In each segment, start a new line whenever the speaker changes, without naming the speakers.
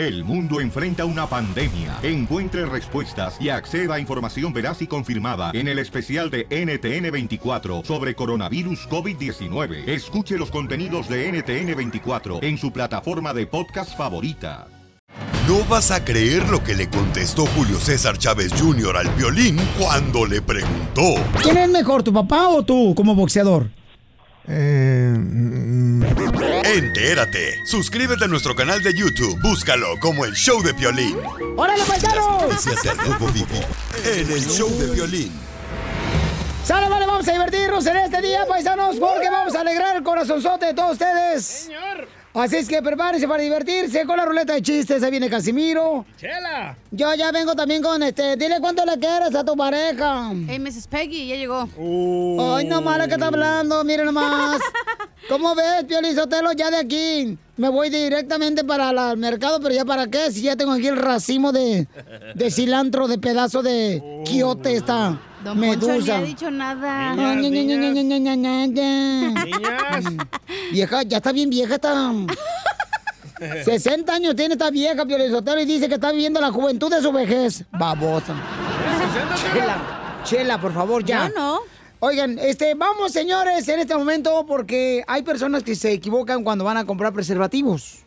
El mundo enfrenta una pandemia. Encuentre respuestas y acceda a información veraz y confirmada en el especial de NTN24 sobre coronavirus COVID-19. Escuche los contenidos de NTN24 en su plataforma de podcast favorita.
No vas a creer lo que le contestó Julio César Chávez Jr. al violín cuando le preguntó.
¿Quién es mejor, tu papá o tú como boxeador?
Eh, Entérate. Suscríbete a nuestro canal de YouTube. Búscalo como el Show de Violín.
¡Órale, paisanos!
Noticias del Rojo Vivo en el Show de Violín.
Sale, vale, vamos a divertirnos en este día, paisanos, porque vamos a alegrar el corazonzote de todos ustedes. Señor. Así es que prepárense para divertirse con la ruleta de chistes. Ahí viene Casimiro.
¡Chela!
Yo ya vengo también con este. Dile cuánto le quieres a tu pareja.
Hey, Mrs. Peggy, ya llegó.
Ay, no mala que está hablando, miren nomás. ¿Cómo ves, Piolizotelo? Ya de aquí. Me voy directamente para la- el mercado, pero ya para qué, si ya tengo aquí el racimo de, de cilantro, de pedazo de quiote esta
Don Medusa. Poncho
no
ha dicho nada.
Niñas, Vieja, ya está bien vieja está. 60 años tiene esta vieja, Piolizotero, y dice que está viviendo la juventud de su vejez. Babosa. Chela, chela, por favor, ya.
No, no.
Oigan, este, vamos, señores, en este momento, porque hay personas que se equivocan cuando van a comprar preservativos.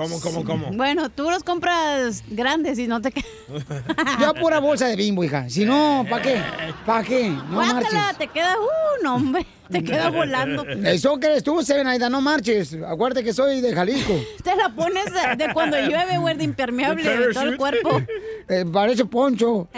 ¿Cómo, cómo, cómo?
Bueno, tú los compras grandes y no te quedan.
Yo pura bolsa de bimbo, hija. Si no, ¿para qué? ¿Para qué? No
Guácala,
marches.
te queda, uh, no, hombre, te queda volando.
Eso crees tú, Sevenaida, no marches. Acuérdate que soy de Jalisco.
Te la pones de, de cuando llueve, güey, de impermeable de todo el cuerpo.
Eh, parece poncho.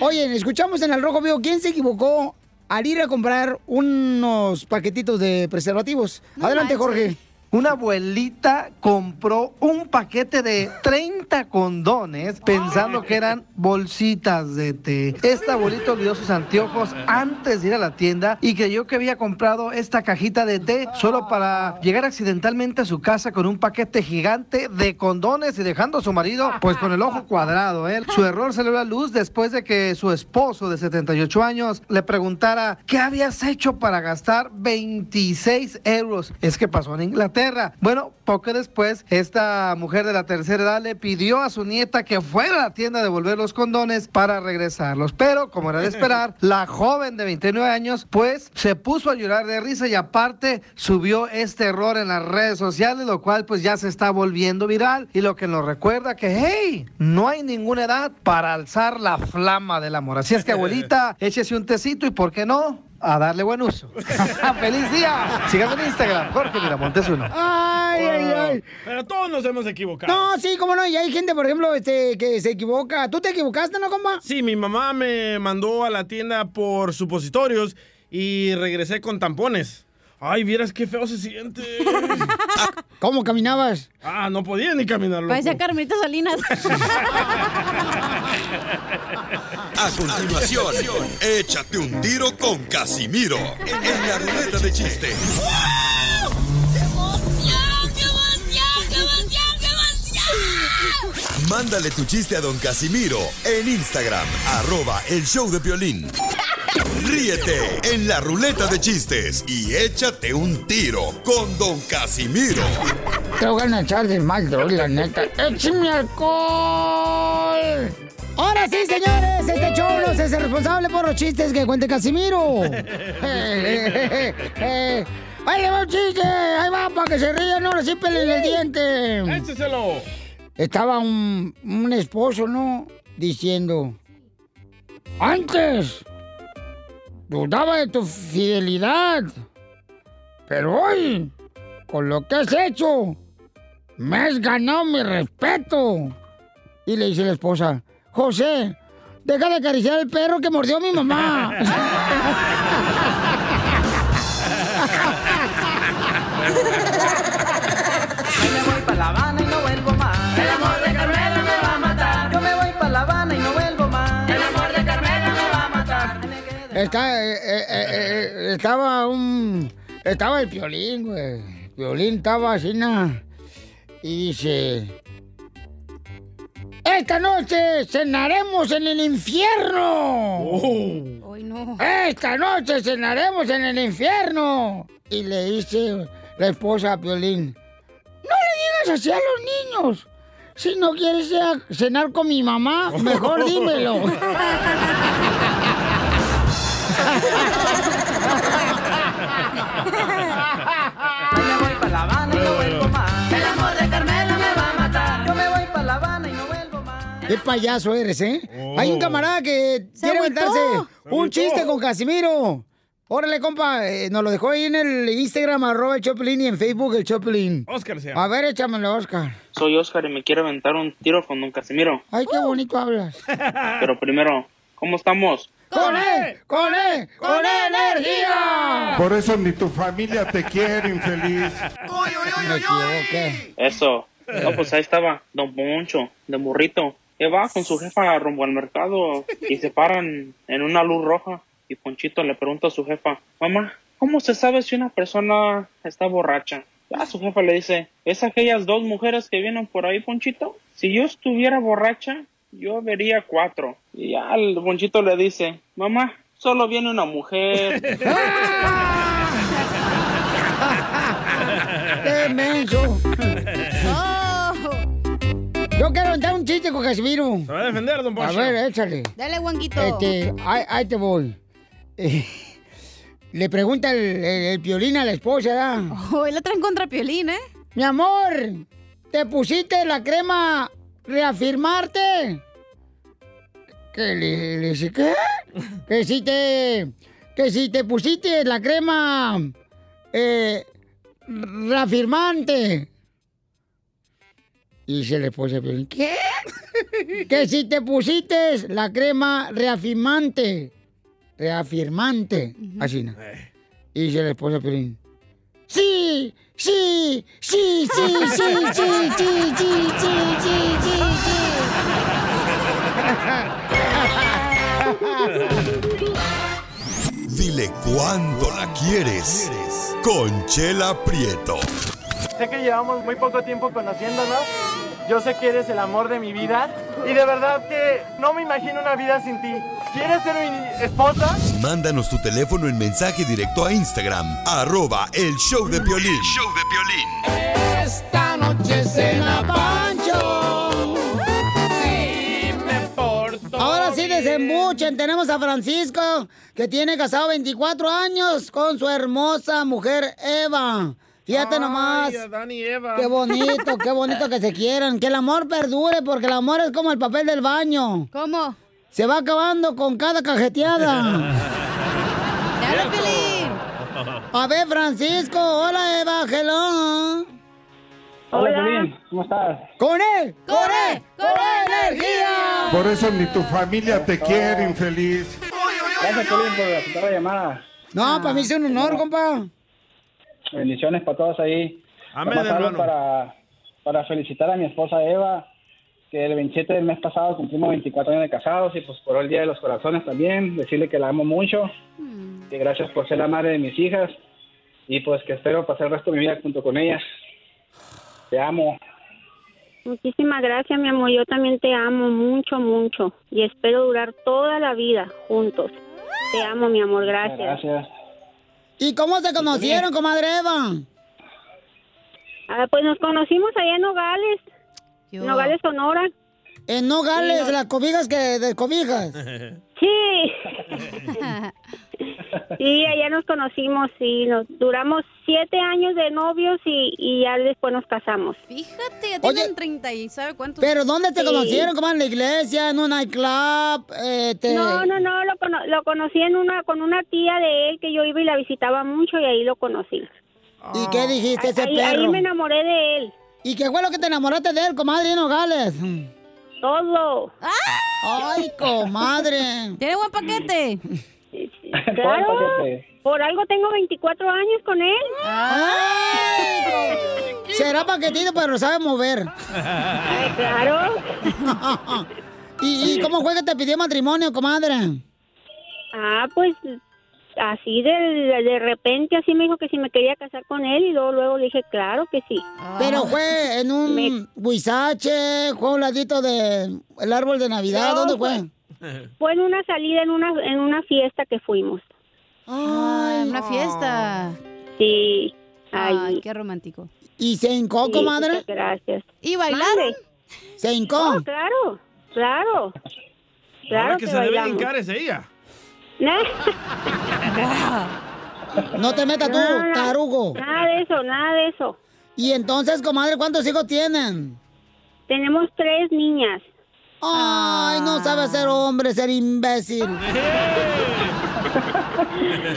Oye, escuchamos en el Rojo Vivo, ¿quién se equivocó al ir a comprar unos paquetitos de preservativos? Adelante, Jorge.
Una abuelita compró un paquete de 30 condones pensando que eran bolsitas de té. Esta abuelita olvidó sus anteojos antes de ir a la tienda y creyó que había comprado esta cajita de té solo para llegar accidentalmente a su casa con un paquete gigante de condones y dejando a su marido pues con el ojo cuadrado. ¿eh? Su error salió a la luz después de que su esposo de 78 años le preguntara ¿qué habías hecho para gastar 26 euros? Es que pasó en Inglaterra. Bueno, poco después, esta mujer de la tercera edad le pidió a su nieta que fuera a la tienda a devolver los condones para regresarlos. Pero, como era de esperar, la joven de 29 años, pues, se puso a llorar de risa y aparte subió este error en las redes sociales, lo cual pues ya se está volviendo viral y lo que nos recuerda que, hey, no hay ninguna edad para alzar la flama del amor. Así es que, abuelita, échese un tecito y, ¿por qué no? A darle buen uso. ¡Feliz día! Síganme en Instagram, Jorge Miramontes uno.
Ay, ay, ay.
Pero todos nos hemos equivocado.
No, sí, cómo no. Y hay gente, por ejemplo, este, que se equivoca. ¿Tú te equivocaste, no, compa?
Sí, mi mamá me mandó a la tienda por supositorios y regresé con tampones. Ay, vieras qué feo se siente.
¿Cómo caminabas?
Ah, no podía ni caminar, loco.
Parecía Carmelita Salinas.
A continuación, échate un tiro con Casimiro en la ruleta de chiste. Mándale tu chiste a don Casimiro en Instagram, arroba el show de violín. Ríete en la ruleta de chistes y échate un tiro con don Casimiro.
Te voy a echar de mal, droga, la neta. ¡Échame alcohol! Ahora sí, señores, este show no se hace responsable por los chistes que cuente Casimiro. Eh, eh, eh, eh. ¡Ahí le va un chiste! ¡Ahí va, para que se rían, no le en el diente!
¡Écheselo!
Estaba un, un esposo, ¿no? Diciendo... Antes dudaba de tu fidelidad, pero hoy, con lo que has hecho, me has ganado mi respeto. Y le dice la esposa, José, deja de acariciar el perro que mordió mi mamá. Está- eh, eh, eh, estaba un... Estaba el violín, güey. El violín estaba así, na, Y dice... Esta noche cenaremos en el infierno.
Hoy no.
Esta noche cenaremos en el infierno. Y le dice la esposa a Piolín, no le digas así a los niños. Si no quieres cenar con mi mamá, mejor dímelo.
Yo me voy pa' La Habana y no vuelvo más. El amor de Carmela me va a matar. Yo me voy pa' La Habana y no vuelvo más.
Qué payaso eres, ¿eh?
Oh.
Hay un camarada que
Se
quiere
agüitó.
aventarse
Se
un chiste con Casimiro. Órale, compa, eh, nos lo dejó ahí en el Instagram, arroba el Choplin, y en Facebook el Choplin.
Oscar se
A ver, échamelo, Oscar.
Soy Oscar y me quiero aventar un tiro con don Casimiro.
Ay, qué bonito hablas.
Pero primero, ¿cómo estamos?
¡Con él! ¡Con él! ¡Con energía!
Por eso ni tu familia te quiere, infeliz.
Eso. No, pues ahí estaba Don Poncho, de burrito. Que va con su jefa rumbo al mercado y se paran en una luz roja. Y Ponchito le pregunta a su jefa, mamá, ¿cómo se sabe si una persona está borracha? Ya su jefa le dice, ¿es aquellas dos mujeres que vienen por ahí, Ponchito? Si yo estuviera borracha, yo vería cuatro. Y ya el Ponchito le dice, mamá, solo viene una mujer.
¡Qué menso! Yo quiero aventar un chiste con Casimiro.
Se va a defender, don
A
Poncho.
ver, échale.
Dale, Juanquito.
Este, ahí, ahí te voy. Eh, le pregunta el, el, el piolín a la esposa, ¿verdad?
Hoy la traen contra piolín, ¿eh?
Mi amor, ¿te pusiste la crema reafirmarte? ¿Qué le, le dice qué? Que si te. Que si te pusiste la crema. Eh, reafirmante. Y se le Piolín, ¿Qué? que si te pusiste la crema reafirmante. Reafirmante. Así, ¿no? Y se le Piolín. Sí, sí, sí, sí, sí, sí, sí, sí, sí, sí, sí,
Dile cuándo la quieres. Conchela Prieto.
Sé que llevamos muy poco tiempo conociéndonos. Yo sé que eres el amor de mi vida. Y de verdad que no me imagino una vida sin ti. ¿Quieres ser mi esposa?
Mándanos tu teléfono en mensaje directo a Instagram, arroba el show de Piolín. show de
Esta noche cena Pancho.
Sí, me porto
Ahora sí desembuchen. Tenemos a Francisco, que tiene casado 24 años con su hermosa mujer Eva. Fíjate
Ay,
nomás.
Adán y Eva.
Qué bonito, qué bonito que se quieran. Que el amor perdure, porque el amor es como el papel del baño.
¿Cómo?
Se va acabando con cada cajeteada.
¡Dale, Pelín!
A ver, Francisco. Hola, Eva. Hello.
Hola. ¿Cómo estás?
¡Con él! ¡Con él! ¡Con energía!
Por eso ni tu familia te quiere, infeliz.
Gracias, Piolín, por aceptar la llamada.
No, para mí es un honor, compa.
Bendiciones para todos ahí.
Amén, hermano.
Para, para felicitar a mi esposa Eva, que el 27 del mes pasado cumplimos 24 años de casados y pues por el Día de los Corazones también. Decirle que la amo mucho, que gracias por ser la madre de mis hijas y pues que espero pasar el resto de mi vida junto con ellas. Te amo.
Muchísimas gracias, mi amor. Yo también te amo mucho, mucho. Y espero durar toda la vida juntos. Te amo, mi amor. Gracias.
Gracias.
¿Y cómo se conocieron, comadre Eva?
Ah, pues nos conocimos allá en Nogales. Nogales, Sonora.
En Nogales,
Sí, no-
las cobijas que descobijas.
Sí. Sí, allá nos conocimos y nos duramos siete años de novios y, y ya después nos casamos.
Fíjate, ya tienen 30 y ¿sabe cuántos?
¿Pero dónde te
Sí.
conocieron, comadre? ¿En la iglesia? ¿En un nightclub? Eh, te-
No, no, no, lo, cono- lo conocí en una con una tía de él que yo iba y la visitaba mucho y ahí lo conocí.
¿Y qué dijiste ese
ahí,
perro?
ahí me enamoré de él.
¿Y qué fue lo que te enamoraste de él, comadre, en Nogales?
Todo.
¡Ay, comadre!
Tiene buen paquete.
Claro. Por algo tengo 24 años con él.
¡Ay! Será paquetito, pero sabe mover.
Ay, claro.
¿Y, y cómo fue que te pidió matrimonio, comadre?
Ah, pues así de, de repente así me dijo que si me quería casar con él y luego luego le dije claro que sí.
Pero fue en un huizache, fue a un ladito del el árbol de Navidad,
No,
¿dónde fue?
Fue en una salida en una en una fiesta que fuimos.
Ah, una fiesta.
Sí.
Ay,
Ay.
qué romántico.
¿Y se hincó,
Sí,
comadre?
muchas gracias.
¿Y bailaron?
¿Se hincó?
Oh, claro, claro. Claro
Ahora que,
que
se debe hincar es ella.
No te metas tú, tarugo.
Nada de eso, nada de eso.
Y entonces, comadre, ¿cuántos hijos tienen?
Tenemos tres niñas.
Ay, no sabe ser hombre, ser imbécil.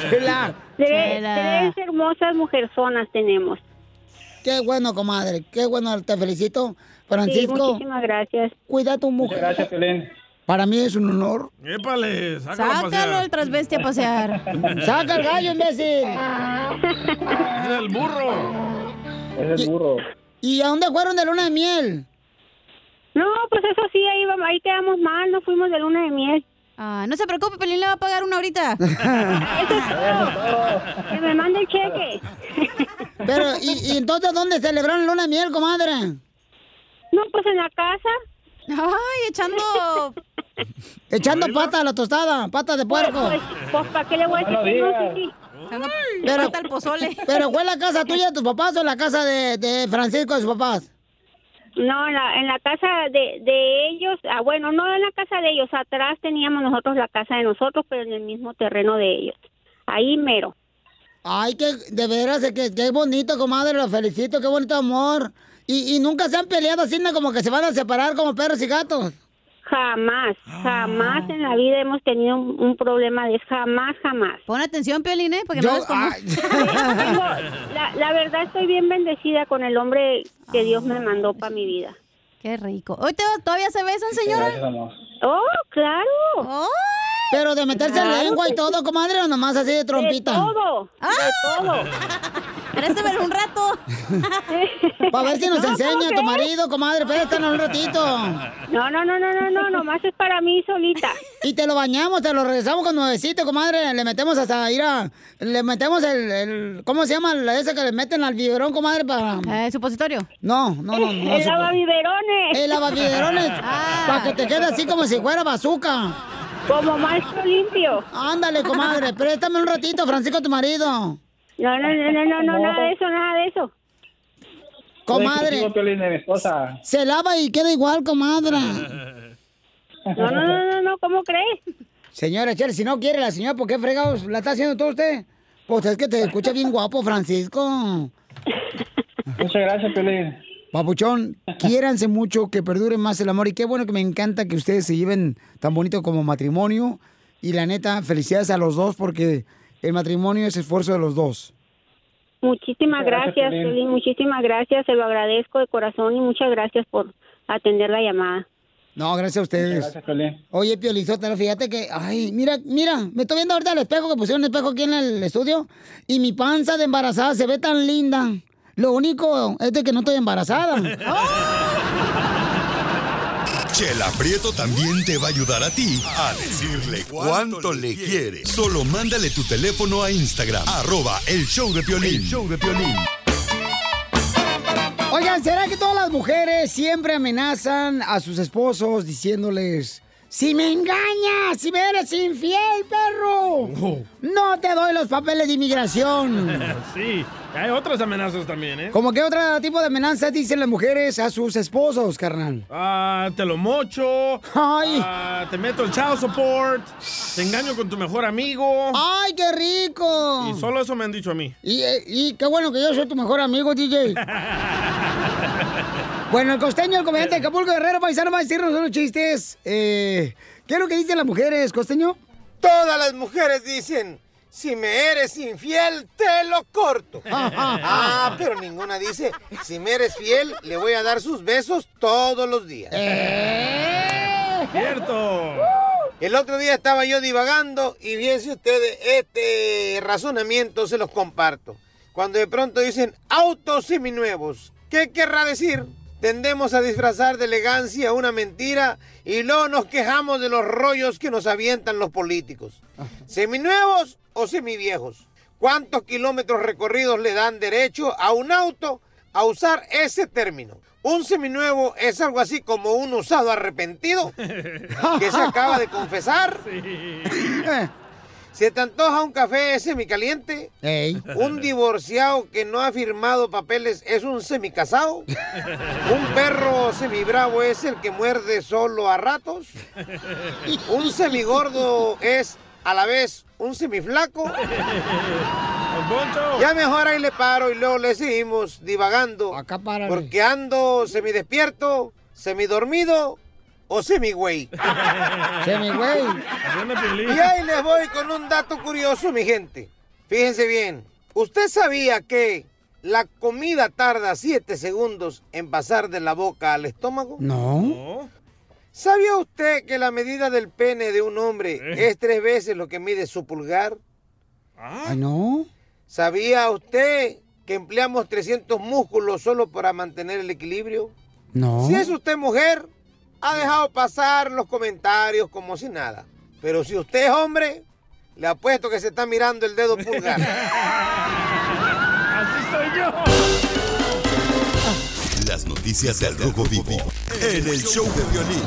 Chela.
Tres,
Chela.
tres hermosas mujerzonas tenemos.
Qué bueno, comadre. Qué bueno, te felicito.
Sí,
Francisco,
muchísimas gracias.
cuida a tu mujer.
Gracias, Piolín.
Para mí es un honor.
Épale, sácalo a
Sácalo
pasear.
el transvesti a pasear.
Saca el gallo, imbécil.
Es el burro.
Es el burro.
¿Y a dónde fueron de luna de miel?
No, pues eso sí, ahí, vamos, ahí quedamos mal, no fuimos de luna de miel.
Ah, no se preocupe, Pelín le va a pagar una ahorita.
Que me mande el cheque.
Pero, ¿y, y entonces dónde celebraron luna de miel, comadre?
No, pues en la casa.
Ay, echando...
Echando pata a la tostada, pata de puerco.
Pues, pues ¿para qué le voy a decir
No
que. Sí, sí.
Pero,
al pozole.
pero ¿fue la casa tuya de tus papás o la casa de, de Francisco de sus papás?
No, en la, en la casa de, de ellos, ah, bueno, no en la casa de ellos, atrás teníamos nosotros la casa de nosotros, pero en el mismo terreno de ellos. Ahí mero.
Ay, que de veras, que, qué bonito, comadre, lo felicito, qué bonito amor. Y, y nunca se han peleado así, ¿no? como que se van a separar como perros y gatos.
Jamás, jamás en la vida hemos tenido un, un problema de jamás, jamás.
Pon atención, Piolín, ¿eh? Porque
Yo-
no ves cómo...
la, la verdad estoy bien bendecida con el hombre que Dios me mandó para mi vida.
Qué rico. ¿Hoy te- todavía se besan, señora?
Oh, claro.
¡Ay!
Pero de meterse en
Claro
lengua y todo, comadre, o nomás así de
De
trompita.
todo, de todo.
Un rato.
Para ver si nos
No, ¿cómo
enseña tu marido, comadre, préstanos un ratito.
No, no, no, no, no, no, nomás es para mí solita.
Y te lo bañamos, te lo regresamos con nuevecito, comadre. Le metemos hasta ir a... Le metemos el... el- ¿Cómo se llama? la- Ese que le meten al biberón, comadre, para...
Eh, ¿Supositorio?
No, no, no. no
El lavabiberones.
El lavabiberones.
Ah.
Para que te quede así como si fuera bazooka.
Como maestro limpio.
Ándale, comadre, préstame un ratito, Francisco, tu marido.
No, no, no, no, no, no, nada de eso, nada de eso.
Comadre, se lava y queda igual, comadre.
No, no, no, no, no, ¿cómo crees?
Señora Chela, si no quiere la señora, ¿por qué fregados la está haciendo todo usted? Pues es que te escucha bien guapo, Francisco.
Muchas gracias, Piolín.
Papuchón, quiéranse mucho, que perdure más el amor. Y qué bueno que me encanta que ustedes se lleven tan bonito como matrimonio. Y la neta, felicidades a los dos porque el matrimonio es esfuerzo de los dos.
Muchísimas
gracias,
gracias, muchísimas gracias, se lo agradezco de corazón y muchas gracias por atender la llamada.
No, gracias a ustedes.
Gracias, Piolín.
Oye, Piolizotelo, fíjate que, ay, mira, mira, me estoy viendo ahorita el espejo, que pusieron un espejo aquí en el estudio, y mi panza de embarazada se ve tan linda. Lo único es de que no estoy embarazada.
Chela Prieto también te va a ayudar a ti a decirle cuánto le quiere. Solo mándale tu teléfono a Instagram, arroba el show de Piolín. Show de Piolín.
Oigan, ¿será que todas las mujeres siempre amenazan a sus esposos diciéndoles, si me engañas, si me eres infiel, perro, no te doy los papeles de inmigración?
Sí, hay otras amenazas también, ¿eh?
¿Cómo que otro tipo de amenazas dicen las mujeres a sus esposos, carnal?
Ah, te lo mocho.
Ay.
Ah, te meto el child support. Te engaño con tu mejor amigo.
¡Ay, qué rico!
Y solo eso me han dicho a mí.
Y, eh, y qué bueno que yo soy tu mejor amigo, DJ. bueno, el costeño, el comediante de Acapulco Guerrero, paisano, va a decirnos unos chistes. Eh, ¿Qué es lo que dicen las mujeres, costeño?
Todas las mujeres dicen, si me eres infiel, te lo corto. ah, pero ninguna dice, si me eres fiel, le voy a dar sus besos todos los días.
Eh.
Cierto.
El otro día estaba yo divagando y fíjense ustedes, este razonamiento se los comparto. Cuando de pronto dicen autos seminuevos, ¿qué querrá decir? Tendemos a disfrazar de elegancia una mentira y luego nos quejamos de los rollos que nos avientan los políticos. ¿Seminuevos o semiviejos? ¿Cuántos kilómetros recorridos le dan derecho a un auto a usar ese término? Un seminuevo es algo así como un usado arrepentido que se acaba de confesar. ¿Se te antoja un café semicaliente? ¿Un divorciado que no ha firmado papeles es un semicasado? ¿Un perro semibravo es el que muerde solo a ratos? ¿Un semigordo es a la vez un semiflaco? Ya mejor ahí le paro y luego le seguimos divagando. Porque ando semidespierto, semidormido o semigüey.
Semigüey.
Y ahí les voy con un dato curioso, mi gente. Fíjense bien. ¿Usted sabía que la comida tarda 7 segundos en pasar de la boca al estómago?
No.
¿Sabía usted que la medida del pene de un hombre es tres veces lo que mide su pulgar?
Ah, no.
¿Sabía usted que empleamos 300 músculos solo para mantener el equilibrio?
No.
Si es usted mujer, ha dejado pasar los comentarios como si nada. Pero si usted es hombre, le apuesto que se está mirando el dedo pulgar.
Así soy yo.
Las noticias del Rojo Vivo en el show de violín.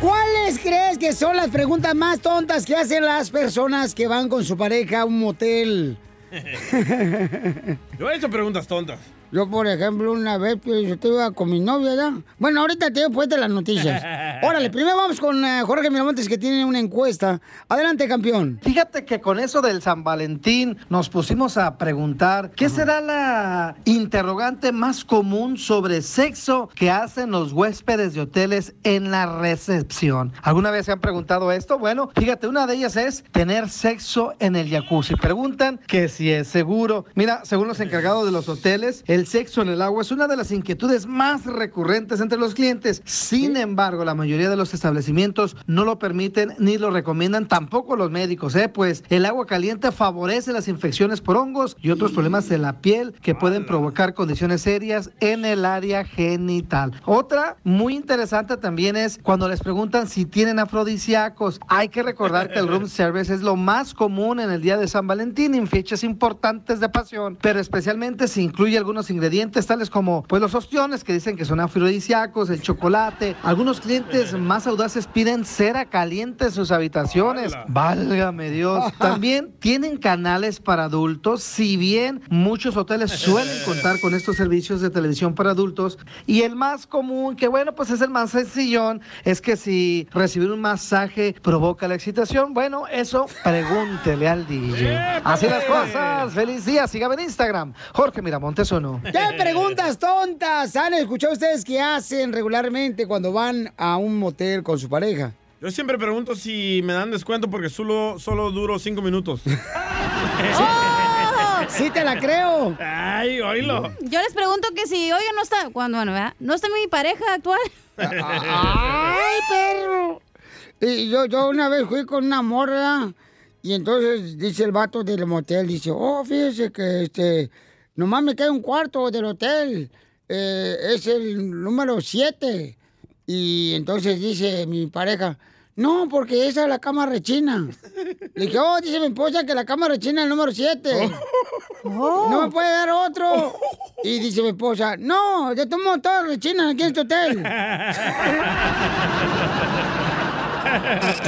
¿Cuáles crees que son las preguntas más tontas que hacen las personas que van con su pareja a un motel?
Yo he hecho preguntas tontas.
Yo, por ejemplo, una vez pues, yo estuve con mi novia ya. Bueno, ahorita te después de las noticias. Órale, primero vamos con eh, Jorge Miramontes que tiene una encuesta. Adelante, campeón.
Fíjate que con eso del San Valentín nos pusimos a preguntar qué será la interrogante más común sobre sexo que hacen los huéspedes de hoteles en la recepción. ¿Alguna vez se han preguntado esto? Bueno, fíjate, una de ellas es tener sexo en el jacuzzi. Preguntan que si es seguro. Mira, según los encargados de los hoteles, el sexo en el agua es una de las inquietudes más recurrentes entre los clientes. Sin embargo, la mayoría de los establecimientos no lo permiten ni lo recomiendan, tampoco los médicos, ¿eh? pues el agua caliente favorece las infecciones por hongos y otros problemas de la piel que pueden provocar condiciones serias en el área genital. Otra muy interesante también es cuando les preguntan si tienen afrodisíacos. Hay que recordar que el room service es lo más común en el día de San Valentín en fechas importantes de pasión, pero especialmente si incluye algunos ingredientes tales como pues los ostiones que dicen que son afrodisíacos, el chocolate. Algunos clientes más audaces piden cera caliente en sus habitaciones. Válgame Dios. También tienen canales para adultos, si bien muchos hoteles suelen contar con estos servicios de televisión para adultos y el más común, que bueno, pues es el más sencillón, es que si recibir un masaje provoca la excitación, bueno, eso pregúntele al DJ. Así las cosas. Feliz día, sígame en Instagram. Jorge Miramontes o no.
¿Qué preguntas tontas han escuchado ustedes que hacen regularmente cuando van a un motel con su pareja?
Yo siempre pregunto si me dan descuento porque solo, solo duro cinco minutos.
¡Oh! Sí te la creo.
Ay, oílo.
Yo les pregunto que si, oye, no está, cuando, bueno, ¿verdad? No está mi pareja actual.
¡Ay, perro! Y yo, yo una vez fui con una morra y entonces dice el vato del motel, dice, oh, fíjese que este, nomás me queda un cuarto del hotel, eh, es el número 7. Y entonces dice mi pareja, no, porque esa es la cama rechina. Le dije, oh, dice mi esposa que la cama rechina es el número 7. No me puede dar otro. Y dice mi esposa, no, de todos modos todos rechinan aquí en este hotel.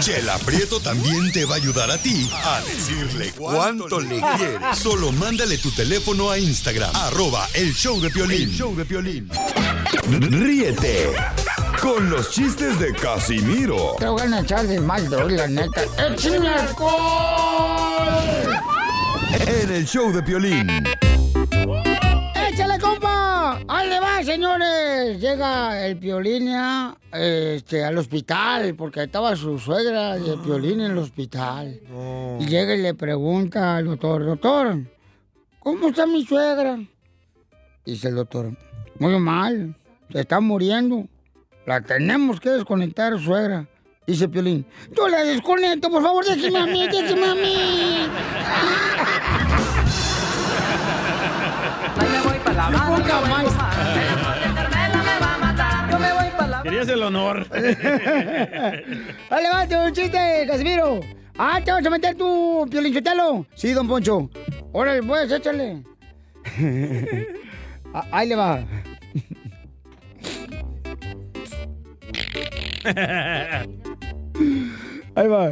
Chela Prieto también te va a ayudar a ti a decirle cuánto le quieres. Solo mándale tu teléfono a Instagram, arroba el show de Piolín.
El show de Piolín.
Ríete con los chistes de Casimiro
Te voy a echar de mal, droga, la neta. ¡Échame alcohol!
en el show de Piolín.
Señores! Llega el Piolín ya, este, al hospital, porque estaba su suegra de Piolín en el hospital. Y llega y le pregunta al doctor, doctor, ¿cómo está mi suegra? Dice el doctor, muy mal, se está muriendo. La tenemos que desconectar, suegra. Dice Piolín, yo la desconecto, por favor, déjeme a mí, déjeme a mí.
Ay, me voy para la Habana.
Querías el honor.
Dale, va, un chiste, Casimiro. Ah, te vas a meter tu piolinchotelo. Sí, don Poncho. Órale, pues, échale. Ah, Ahí le va. Ahí va.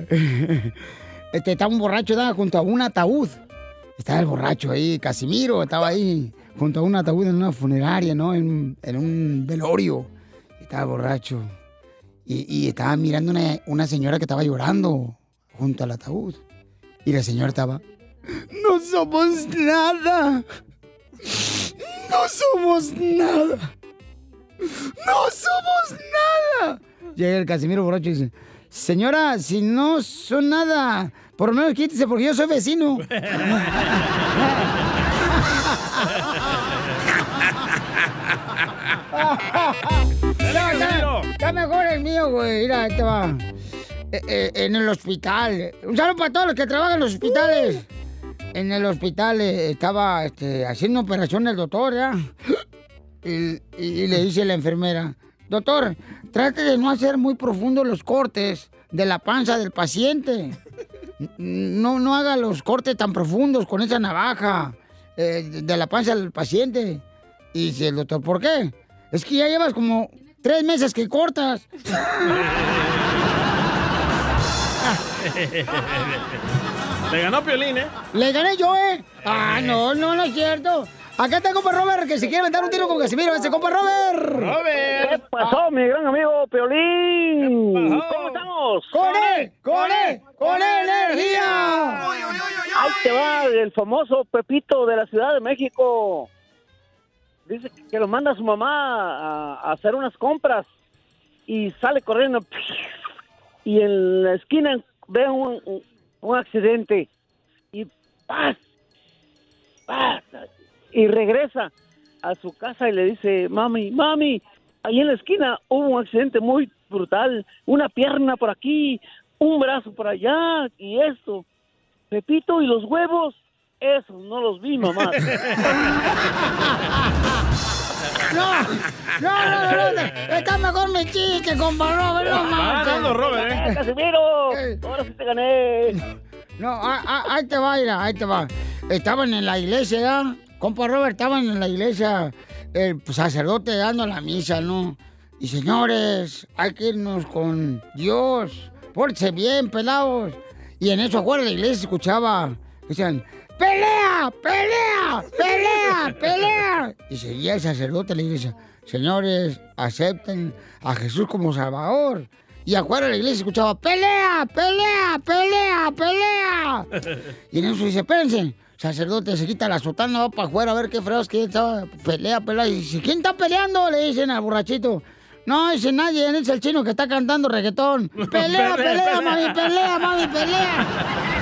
este, estaba un borracho ¿verdad? junto a un ataúd. Estaba el borracho ahí, Casimiro, estaba ahí junto a un ataúd en una funeraria, ¿no? En, en un velorio. Estaba borracho. Y, estaba mirando una, una señora que estaba llorando junto al ataúd. Y la señora estaba, no somos nada. No somos nada. No somos nada. Llega el Casimiro borracho y dice, señora, si no son nada, por lo menos quítese porque yo soy vecino. No, está, mejor el mío, güey. Mira, ahí te va. Eh, eh, en el hospital. Un saludo para todos los que trabajan en los hospitales. En el hospital eh, estaba este, haciendo operación el doctor, ¿ya? Y, y- y le dice la enfermera, doctor, trate de no hacer muy profundos los cortes de la panza del paciente. No, no haga los cortes tan profundos con esa navaja eh, de la panza del paciente. Y dice el doctor, ¿por qué? Es que ya llevas como tres meses que cortas.
Le ganó Piolín, ¿eh?
Le gané yo, ¿eh? Ah, no, no, no es cierto. Acá está compa Robert, que se quiere aventar un tiro con Casimiro. Ese compa Robert.
Robert.
¿Qué pasó, mi gran amigo Piolín? ¿Cómo estamos?
¡Con él! ¡Con él! ¡Con energía!
Ahí te va el famoso Pepito de la Ciudad de México. Dice que- lo manda su mamá a, hacer unas compras y sale corriendo y en la esquina ve un- un accidente y ¡paz! ¡paz! y regresa a su casa y le dice, mami, mami, ahí en la esquina hubo un accidente muy brutal, una pierna por aquí, un brazo por allá y esto. Pepito, ¿y los huevos? Esos no los vi, mamá.
No, no, no, no, no, está mejor mi chiste, compa Robert, no
Va
manches.
ganando Robert, ¿eh?
Casimiro, ahora sí te gané.
No, ah, ah, ahí te va, mira, ahí te va. Estaban en la iglesia, ¿ya? Compa Robert, estaban en la iglesia, el sacerdote dando la misa, ¿no? Y señores, hay que irnos con Dios. Pórtense bien, pelados. Y en eso afuera de la iglesia escuchaba, decían, ¡pelea, pelea, pelea, pelea! Y seguía el sacerdote de la iglesia, señores, acepten a Jesús como Salvador. Y afuera de la iglesia escuchaba, ¡pelea, pelea, pelea, pelea! Y en eso dice, espérense. Sacerdote se quita la sotana, va para afuera a ver qué fregados que estaba. Pelea, pelea. Y dice, ¿quién está peleando? Le dicen al borrachito. No, dice nadie, es el chino que está cantando reggaetón. Pelea, pelea, mami, pelea, mami, pelea.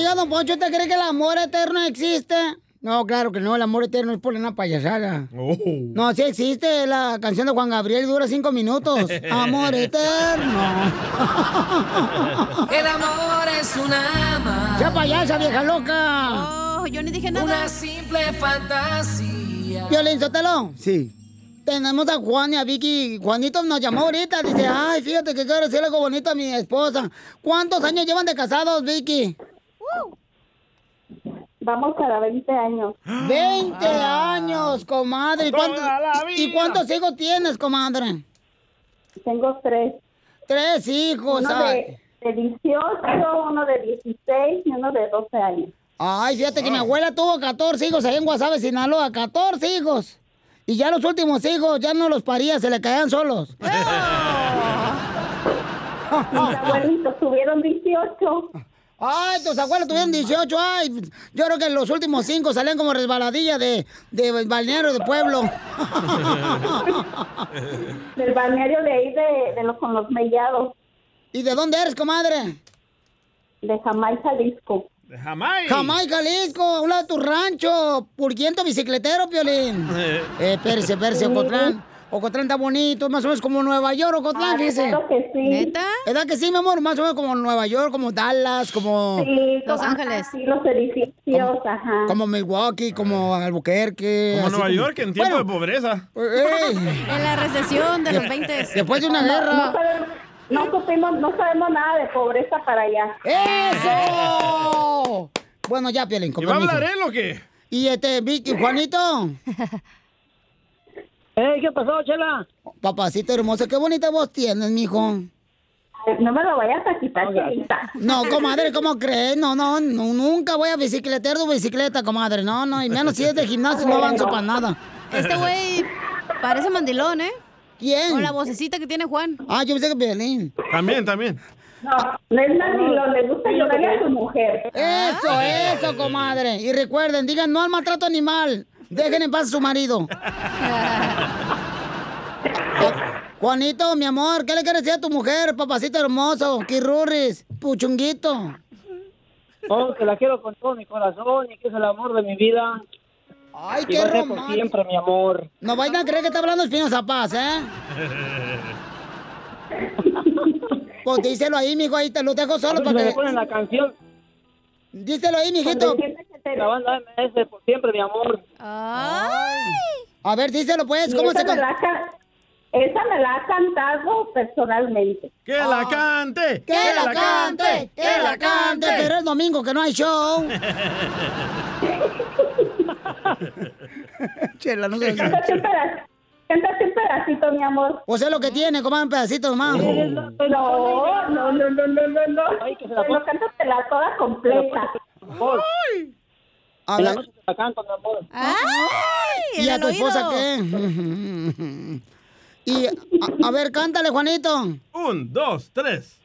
Oiga, don Poncho, ¿usted cree que el amor eterno existe? No, claro que no, el amor eterno es por una payasada. No, sí existe, la canción de Juan Gabriel dura cinco minutos. Amor eterno.
El amor es una ama.
¡Sea payasa, vieja loca!
Oh, yo ni dije nada.
Una simple fantasía.
Violín, Sotelo. Sí. Tenemos a Juan y a Vicky. Juanito nos llamó ahorita. Dice, ay, fíjate que quiero decirle algo bonito a mi esposa. ¿Cuántos años llevan de casados, Vicky?
Vamos para 20 años.
20 años, comadre. ¿Y,
la
y cuántos hijos tienes, comadre?
Tengo tres.
Tres hijos.
Uno
ay.
de, de 18, uno de 16 y uno de 12 años.
Ay, fíjate que mi abuela tuvo 14 hijos ahí en Guasave, Sinaloa. 14 hijos. Y ya los últimos hijos ya no los paría, se le caían solos.
Mis abuelitos tuvieron 18.
Ay, tus abuelos tuvieron 18. Ay, yo creo que los últimos cinco salían como resbaladilla de, de balneario de pueblo.
Del balneario de ahí, de, de los, con los mellados.
¿Y de dónde eres, comadre?
De Jamaica, Jalisco.
De Jamaica.
Jamaica, Jalisco, a un lado de tu rancho. Purguiento bicicletero, Piolín. Eh, espérese, espérese, Ocotlán. Ocotlán está bonito, más o menos como Nueva York, Ocotlán,
Ah,
fíjese.
claro que sí.
¿Neta?
¿Verdad que sí, mi amor? Más o menos como Nueva York, como Dallas, como...
Sí,
Los Ángeles.
Sí, los edificios, ajá.
Como Milwaukee, como Albuquerque.
Como
así
Nueva York en tiempo de pobreza.
¡Ey!
En la recesión de los 20.
Después de una guerra.
No, sabemos, no supimos, no sabemos nada de pobreza para allá.
¡Eso! Bueno, ya, Pielín,
¿Y va a hablar él o qué?
Y este, Vicky, Juanito.
Ey, ¿qué pasó, Chela?
Papacito hermoso, qué bonita voz tienes, mijo.
No me lo vayas a quitar, Chelita.
No, comadre, ¿cómo crees? No, no, no, nunca voy a bicicletear tu bicicleta, comadre. No, no, y menos si es de gimnasio, no avanzo para nada.
Este güey parece mandilón, ¿eh?
¿Quién?
Con la vocecita que tiene Juan.
Ah, yo pensé que Piolín.
También, también.
No, no es mandilón, le gusta llorarle a su mujer.
Eso, eso, comadre. Y recuerden, digan no al maltrato animal. Dejen en paz a su marido. Juanito, mi amor, ¿qué le quieres decir a tu mujer, papacito hermoso? Quirurris, puchunguito.
Oh, que la quiero con todo mi corazón y que es el amor de mi vida.
Ay,
y
qué
ser por
romántico.
siempre, mi amor.
No vayan a creer que está hablando Espinosa Paz, ¿eh? Pues díselo ahí, mijo, ahí te lo dejo solo para
me
que...
le ponen la canción.
Díselo ahí, mijito.
La banda MS por siempre, mi amor.
A ver, díselo pues, ¿cómo se canta?
Esa me la ha cantado personalmente.
¡Que la cante!
¡Que la cante! ¡Que la cante! Pero es domingo que no hay show. Chela, no sé.
Cántate un pedacito, cántate un pedacito, mi amor.
Pues es lo que tiene, coman un pedacito más.
No, no, no, no, no, no, no. Pero cántatela toda completa.
A
En la
ver.
noche te la canto, mi amor.
¿Y a tu esposa qué? y, a, a ver, cántale, Juanito.
Un, dos, tres.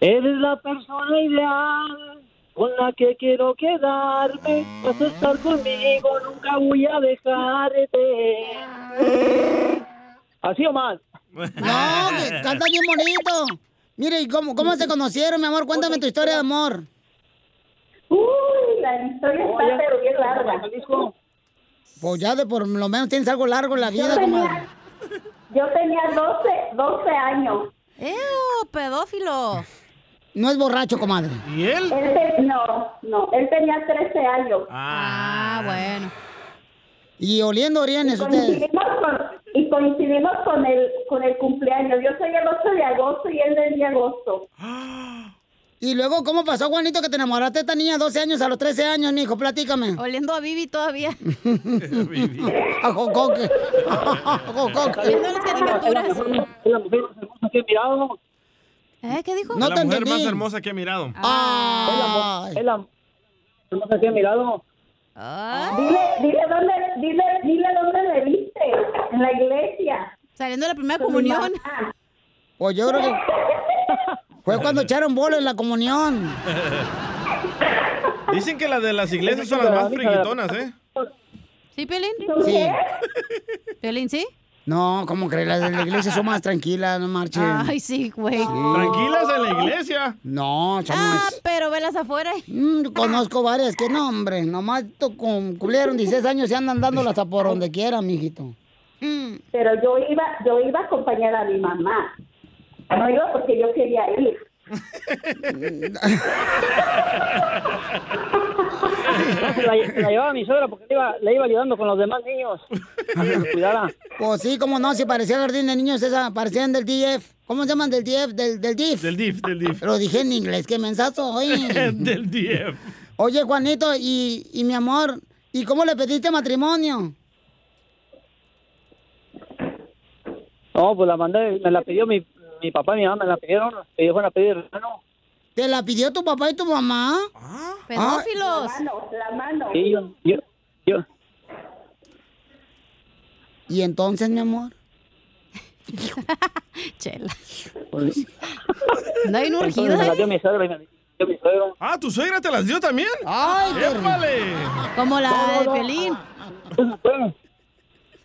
Eres la persona ideal con la que quiero quedarme. Vas a estar conmigo, nunca voy a dejarte. ¿Así o mal?
No, que canta bien bonito. Mire, ¿y cómo, cómo se conocieron, mi amor? Cuéntame tu historia de amor.
Uy, la historia está pero bien larga.
Pues ya de por lo menos tienes algo largo en la vida,
Yo
comadre.
tenía, yo tenía 12, 12 años.
¡Ew, pedófilo!
No es borracho, comadre.
¿Y él?
Él te- no, no, él tenía 13 años.
Ah, bueno.
Y oliendo orines ustedes.
Coincidimos con, y coincidimos con el, con el cumpleaños. Yo soy el 8 de agosto y él del de agosto.
Y luego, ¿cómo pasó, Juanito, que te enamoraste de esta niña de 12 años a los 13 años, mijo? Platícame.
Oliendo a Vivi todavía.
A jocoque.
Viendo las caricaturas.
Es la mujer más hermosa que he mirado.
¿Eh? ¿Qué dijo?
No
la mujer más hermosa que he mirado.
Ah.
Es la hermosa que he mirado.
Dile, dile dónde, dile, dile dónde le viste. En la iglesia.
Saliendo de la primera comunión.
Pues yo creo que fue cuando echaron bola en la comunión.
Dicen que las de las iglesias son las más friquitonas, ¿eh?
¿Sí, Pelín?
Sí.
¿Pelín, sí?
No, ¿cómo crees? Las de la iglesia son más tranquilas, no marchen.
Ay, sí, güey.
Tranquilas en la iglesia.
No, son
Ah,
más...
pero velas afuera.
Mm, conozco varias que no, hombre. Nomás to- cum- cumplieron 16 años y andan dándolas hasta por donde quiera, mijito.
Pero yo iba, yo iba a acompañar a mi mamá. No iba porque yo quería ir.
Se la, se la llevaba mi suegra porque le iba, le iba ayudando con los demás niños. A cuidara.
Pues sí, como no, si parecía jardín de niños, esa, parecían del DF. ¿Cómo se llaman del DF? Del, del DIF.
Del DIF, del DIF.
Lo dije en inglés, qué mensazo, oye.
del DIF.
Oye, Juanito, y, y mi amor, ¿y cómo le pediste matrimonio?
No, pues la mandé, me la pidió mi, mi papá y mi mamá, me la pidieron. Ellos van a pedir hermano.
¿Te la pidió tu papá y tu mamá?
Pedófilos.
La mano, la mano.
Y yo, yo, yo.
¿Y entonces, mi amor?
Chela.
Pues,
No hay una
entonces me la
urgida.
dio mi suegra y me la dio mi suegro.
Ah, ¿tu suegra te las dio también?
¡Ay, qué
¡Épale!
Como la
No,
de
no,
Pelín.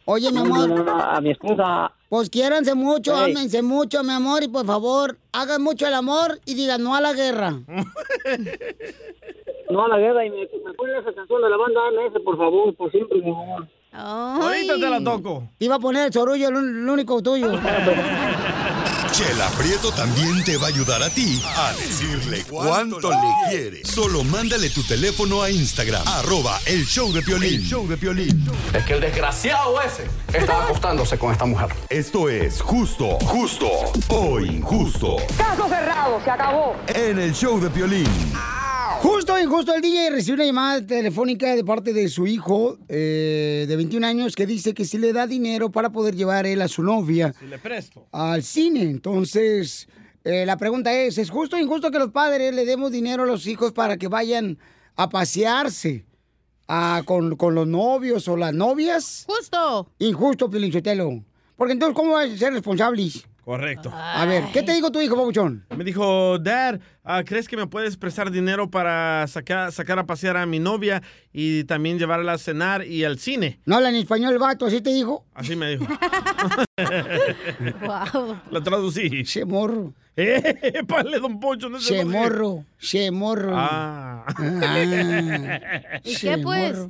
Oye, mi
no,
amor,
no, no, a mi esposa.
pues quiéranse mucho,
Ey.
ámense mucho, mi amor, y por favor, hagan mucho el amor y digan no a la guerra.
No a la guerra y me, me ponen esa canción de la banda MS, por favor, por siempre, mi amor.
Ahorita te la toco.
Te iba a poner el sorullo, el, el único tuyo.
Chela Prieto también te va a ayudar a ti a decirle cuánto le quieres. Solo mándale tu teléfono a Instagram, arroba el show de Piolín. show de Piolín.
Es que el desgraciado ese estaba acostándose con esta mujer.
Esto es justo, justo o injusto.
Caso cerrado, se acabó.
En el show de Piolín.
Justo o injusto, el DJ recibió una llamada telefónica de parte de su hijo eh, de 21 años que dice que si le da dinero para poder llevar él a su novia
Si le presto.
al cine. Entonces, eh, la pregunta es, ¿es justo o injusto que los padres le demos dinero a los hijos para que vayan a pasearse a- con, con los novios o las novias?
Justo.
Injusto, Pilinchotelo. Porque entonces, ¿cómo vas a ser responsables?
Correcto.
A ver, ¿qué te dijo tu hijo, Pabuchón?
Me dijo, Dad, ah, ¿crees que me puedes prestar dinero para sacar, sacar a pasear a mi novia y también llevarla a cenar y al cine?
No habla en español el vato, ¿así te dijo?
Así me dijo.
wow.
La traducí.
Che morro.
¡Eh! ¡Pale, don Poncho! No se
morro, che morro.
Ah.
Ah.
¿Y qué, pues?
morro.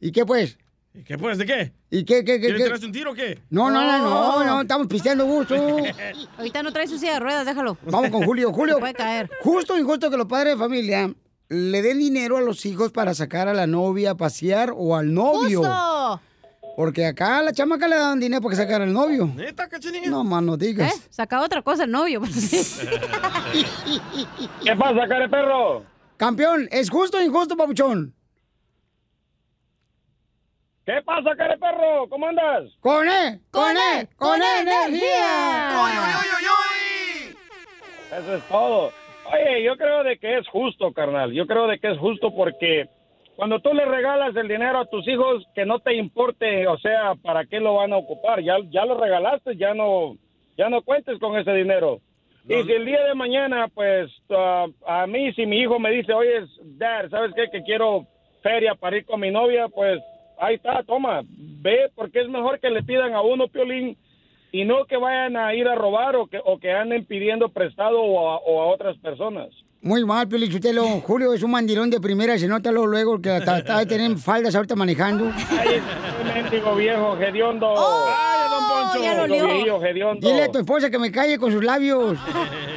¿Y qué pues?
¿Y qué pues? ¿De qué?
¿Y qué, qué, qué?
¿Quieres
qué?
tirarse un tiro o qué?
No, no, no, no,
Oh.
no, estamos pisteando gusto.
Ahorita no trae su silla de ruedas, déjalo.
Vamos con Julio. Julio,
Puede caer.
justo o injusto que los padres de familia le den dinero a los hijos para sacar a la novia a pasear o al novio.
¡Justo!
Porque acá a la chamaca le daban dinero para que sacara al novio.
¿Neta, cachanilla?
No, más no
¿Eh?
digas.
Sacaba otra cosa el novio. pues,
¿Qué pasa, care perro?
Campeón, ¿es justo o injusto, papuchón?
¿Qué pasa, care perro? ¿Cómo andas?
¡Con E! ¡Con E! ¡Con E energía!
Eso es todo. Oye, yo creo de que es justo, carnal. Yo creo de que es justo porque cuando tú le regalas el dinero a tus hijos, que no te importe, o sea, para qué lo van a ocupar. Ya, ya lo regalaste, ya no, ya no cuentes con ese dinero. Y si el día de mañana, pues, ah, a mí, si mi hijo me dice, oye, dad, ¿sabes qué? Que quiero feria para ir con mi novia, pues, ahí está, toma, ve, porque es mejor que le pidan a uno, Piolín, y no que vayan a ir a robar o que, o que anden pidiendo prestado o a, o a otras personas.
Muy mal, Pelichutelo. Julio es un mandirón de primera, se nota luego, que hasta está de tener faldas ahorita manejando.
Ay, mendigo viejo, hediondo.
¡Ay, don Poncho!
ya lo.
Dile a tu esposa que me calle con sus labios.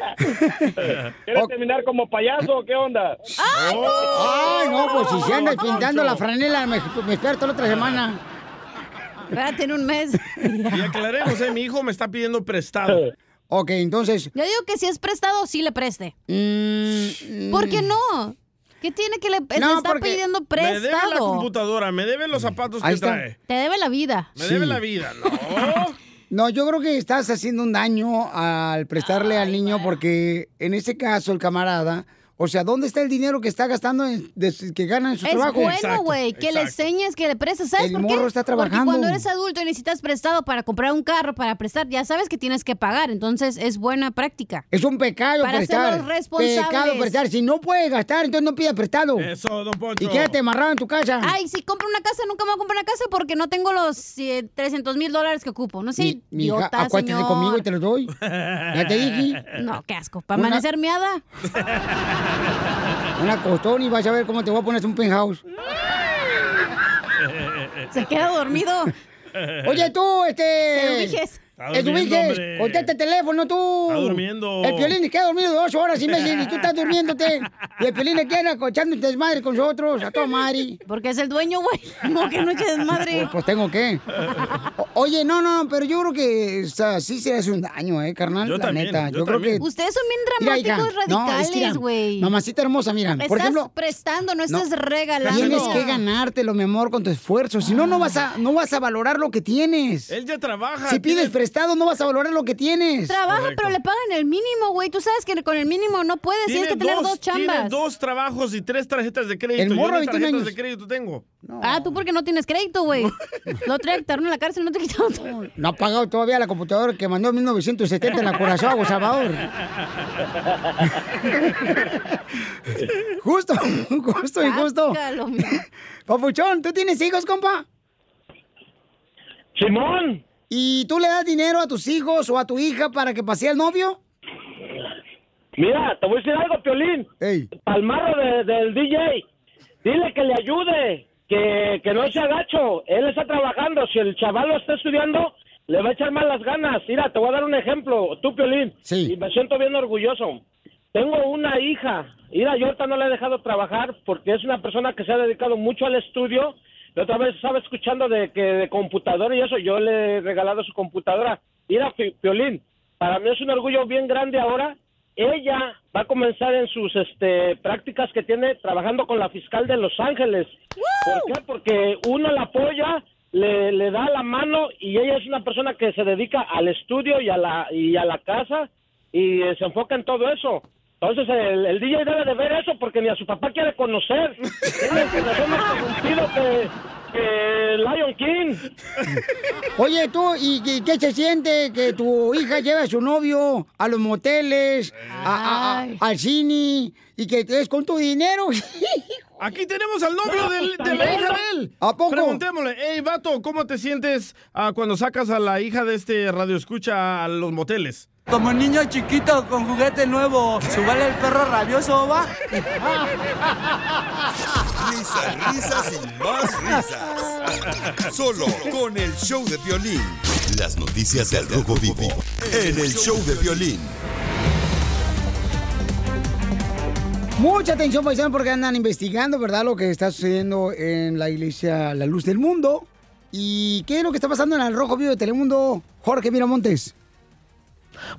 ¿Quieres terminar como payaso o qué onda?
Ay, no, pues si se andas pintando la franela, me, me espero la otra semana.
Espérate en un mes.
Y aclaremos, ¿eh? Mi hijo me está pidiendo prestado.
Ok, entonces.
Yo digo que si es prestado, sí le preste.
mm,
¿Por qué no? ¿Qué tiene que le, le
No,
está pidiendo
Me debe la
prestado?
computadora, me debe los zapatos
Ahí
que
está.
trae.
Te debe la vida.
Me debe la vida, ¿no?
No, yo creo que estás haciendo un daño al prestarle al niño porque en ese caso el camarada, o sea, ¿dónde está el dinero que está gastando en- de- que gana en su
Es
trabajo?
bueno, güey, que le enseñes, que le prestes. ¿Sabes
El
por qué?
morro está
Porque
trabajando.
cuando eres adulto y necesitas prestado para comprar un carro, para prestar, ya sabes que tienes que pagar. Entonces es buena práctica.
Es un pecado
Para
prestar.
hacerlos responsables.
Pecado prestar. Si no puedes gastar, entonces no pidas prestado.
Eso, don Poncho.
Y quédate amarrado en tu casa.
Ay, si compro una casa, nunca me voy a comprar una casa porque no tengo los eh, 300 mil dólares que ocupo. No sé,
Mi, mi hija,
idiota,
acuéstate
señor.
conmigo y te los doy. Ya te dije.
No, qué asco. ¿Para
Una-
amanecer miada?
Una costón y vas a ver cómo te voy a poner un penthouse.
Se queda dormido.
Oye, tú, este.
Te
Hombre.
contesta el teléfono tú.
Está durmiendo.
El Piolín queda dormido dos horas, imbécil, y tú estás durmiéndote. Y el Piolín le queda echando un desmadre con nosotros, a toda madre.
Porque es el dueño, güey. No, que no eche desmadre.
Pues, pues tengo que. O- oye, no, no, pero yo creo que o sea, sí se hace un daño, ¿eh, carnal?
Yo
La
también,
neta.
yo
Yo, creo
también.
que.
Ustedes son bien
Mira, hija,
dramáticos
no, es que
radicales, güey.
Mamacita hermosa, mira.
Estás
por ejemplo.
prestando, no estás regalando.
Tienes que ganártelo, mi amor, con tu esfuerzo. Si no, no vas a, no vas a valorar lo que tienes.
Él ya trabaja.
Si pides
tiene-
prestado, no vas a valorar lo que tienes.
Trabaja,
Correcto.
pero le pagan el mínimo, güey. Tú sabes que con el mínimo no puedes. Tienes que tener dos, chambas.
dos trabajos y tres tarjetas de crédito.
El
Yo
morro 21
tarjetas
años.
de crédito tengo.
Ah, tú porque no tienes crédito, güey. Lo trae que en la cárcel, no te quitaron.
No ha pagado todavía la computadora que mandó en 1970 en la Curazao, Salvador. justo, justo y justo. Papuchón, ¿tú tienes hijos, compa?
Simón,
¿Y tú le das dinero a tus hijos o a tu hija para que pasee al novio?
mira, te voy a decir algo, Piolín.
Ey.
Palmarro de- del DJ.
Dile que le ayude, que, que no sea gacho. Él está trabajando. Si el chaval lo está estudiando, le va a echar más las ganas. Mira, te voy a dar un ejemplo. Tú, Piolín.
Sí.
Y me siento bien orgulloso. Tengo una hija. Mira, yo ahorita no la he dejado trabajar porque es una persona que se ha dedicado mucho al estudio. La otra vez estaba escuchando de que de computadora y eso. Yo le he regalado su computadora. Mira, Pi- Piolín, para mí es un orgullo bien grande ahora. Ella va a comenzar en sus este, prácticas que tiene trabajando con la fiscal de Los Ángeles. ¿Por qué? Porque uno la apoya, le, le da la mano y ella es una persona que se dedica al estudio y a la, y a la casa y se enfoca en todo eso. Entonces el, el DJ debe de ver eso porque ni a su papá quiere conocer. Tiene que ser más interrumpido que, que Lion King.
Oye, tú, ¿y, y qué se siente que tu hija lleve a su novio a los moteles, a- a- a- al cine, y que es con tu dinero?
Aquí tenemos al novio del- de la hija de él.
¿A poco?
Preguntémosle, hey, vato, ¿cómo te sientes ah, cuando sacas a la hija de este radio escucha a los moteles?
Como niño chiquito con juguete nuevo, subale el perro rabioso, va.
Risas, risas y más risas. Solo con el show de violín. Las noticias del Rojo Vivo en el show de violín.
Mucha atención, paisano, porque andan investigando, ¿verdad? Lo que está sucediendo en la iglesia La Luz del Mundo. ¿Y qué es lo que está pasando en el Rojo Vivo de Telemundo? Jorge Miramontes.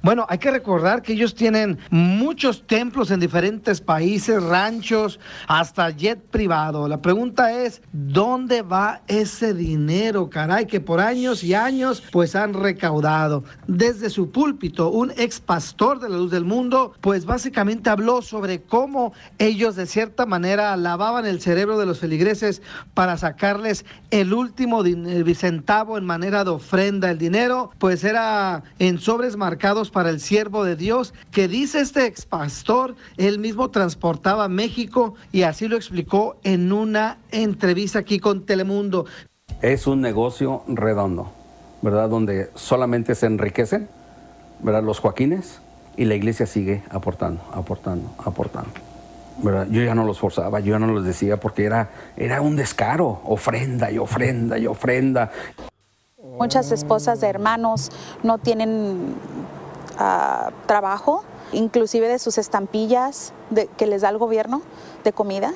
Bueno, hay que recordar que ellos tienen muchos templos en diferentes países, ranchos, hasta jet privado. La pregunta es, ¿dónde va ese dinero, caray, que por años y años pues han recaudado? Desde su púlpito, un ex pastor de la luz del mundo, pues básicamente habló sobre cómo ellos de cierta manera lavaban el cerebro de los feligreses para sacarles el último centavo en manera de ofrenda. El dinero pues era en sobres marcados para el siervo de Dios, que dice este ex pastor, él mismo transportaba a México y así lo explicó en una entrevista aquí con Telemundo.
Es un negocio redondo, ¿verdad? Donde solamente se enriquecen, ¿verdad? Los joaquines y la iglesia sigue aportando, aportando, aportando. ¿verdad? Yo ya no los forzaba, yo ya no los decía porque era, era un descaro, ofrenda y ofrenda y ofrenda.
Muchas esposas de hermanos no tienen trabajo, inclusive de sus estampillas que les da el gobierno de comida.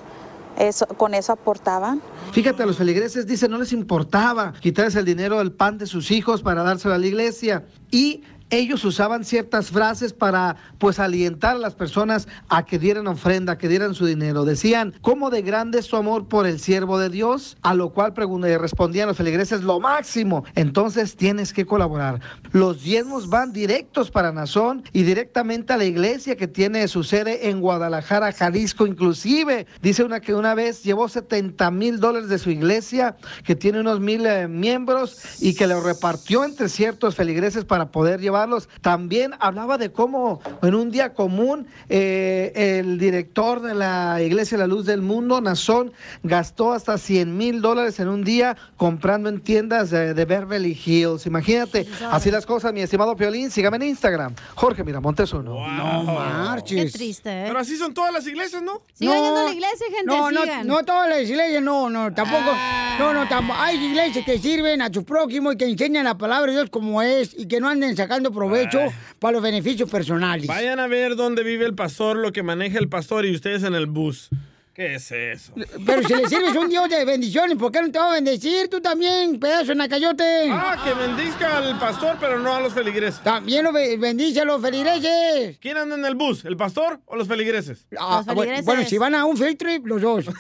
Eso, con eso aportaban.
Fíjate, a los feligreses dice no les importaba quitarles el dinero del pan de sus hijos para dárselo a la iglesia y ellos usaban ciertas frases para pues alientar a las personas a que dieran ofrenda, que dieran su dinero. Decían, ¿cómo de grande es su amor por el siervo de Dios? A lo cual eh, respondían los feligreses, lo máximo. Entonces tienes que colaborar. Los diezmos van directos para Nazón y directamente a la iglesia que tiene su sede en Guadalajara, Jalisco. Inclusive, dice una que una vez llevó 70 mil dólares de su iglesia, que tiene unos mil eh, miembros y que lo repartió entre ciertos feligreses para poder llevarlos. También hablaba de cómo en un día común eh, el director de la Iglesia La Luz del Mundo, Nazón, gastó hasta 100 mil dólares en un día comprando en tiendas de, de Beverly Hills. Imagínate, así las cosas, mi estimado Piolín. Sígame en Instagram, Jorge Miramontes uno.
No
marches.
Qué triste, ¿eh?
Pero así son todas las iglesias, ¿no?
Sigan yendo a la iglesia, gente,
No, no,
sigan.
no todas las iglesias, no, no, tampoco. No, no, tampoco. Hay iglesias que sirven a su prójimo y que enseñan la palabra de Dios como es y que no anden sacando provecho para los beneficios personales.
Vayan a ver dónde vive el pastor, lo que maneja el pastor y ustedes en el bus. ¿Qué es eso?
Pero si le sirves un Dios de bendiciones, ¿por qué no te va a bendecir tú también, pedazo de nacayote?
Ah, que bendizca al pastor, pero no a los feligreses.
También lo be- bendice a los feligreses.
¿Quién anda en el bus? ¿El pastor o los feligreses?
Ah, bueno, bueno, si van a un field trip, los dos.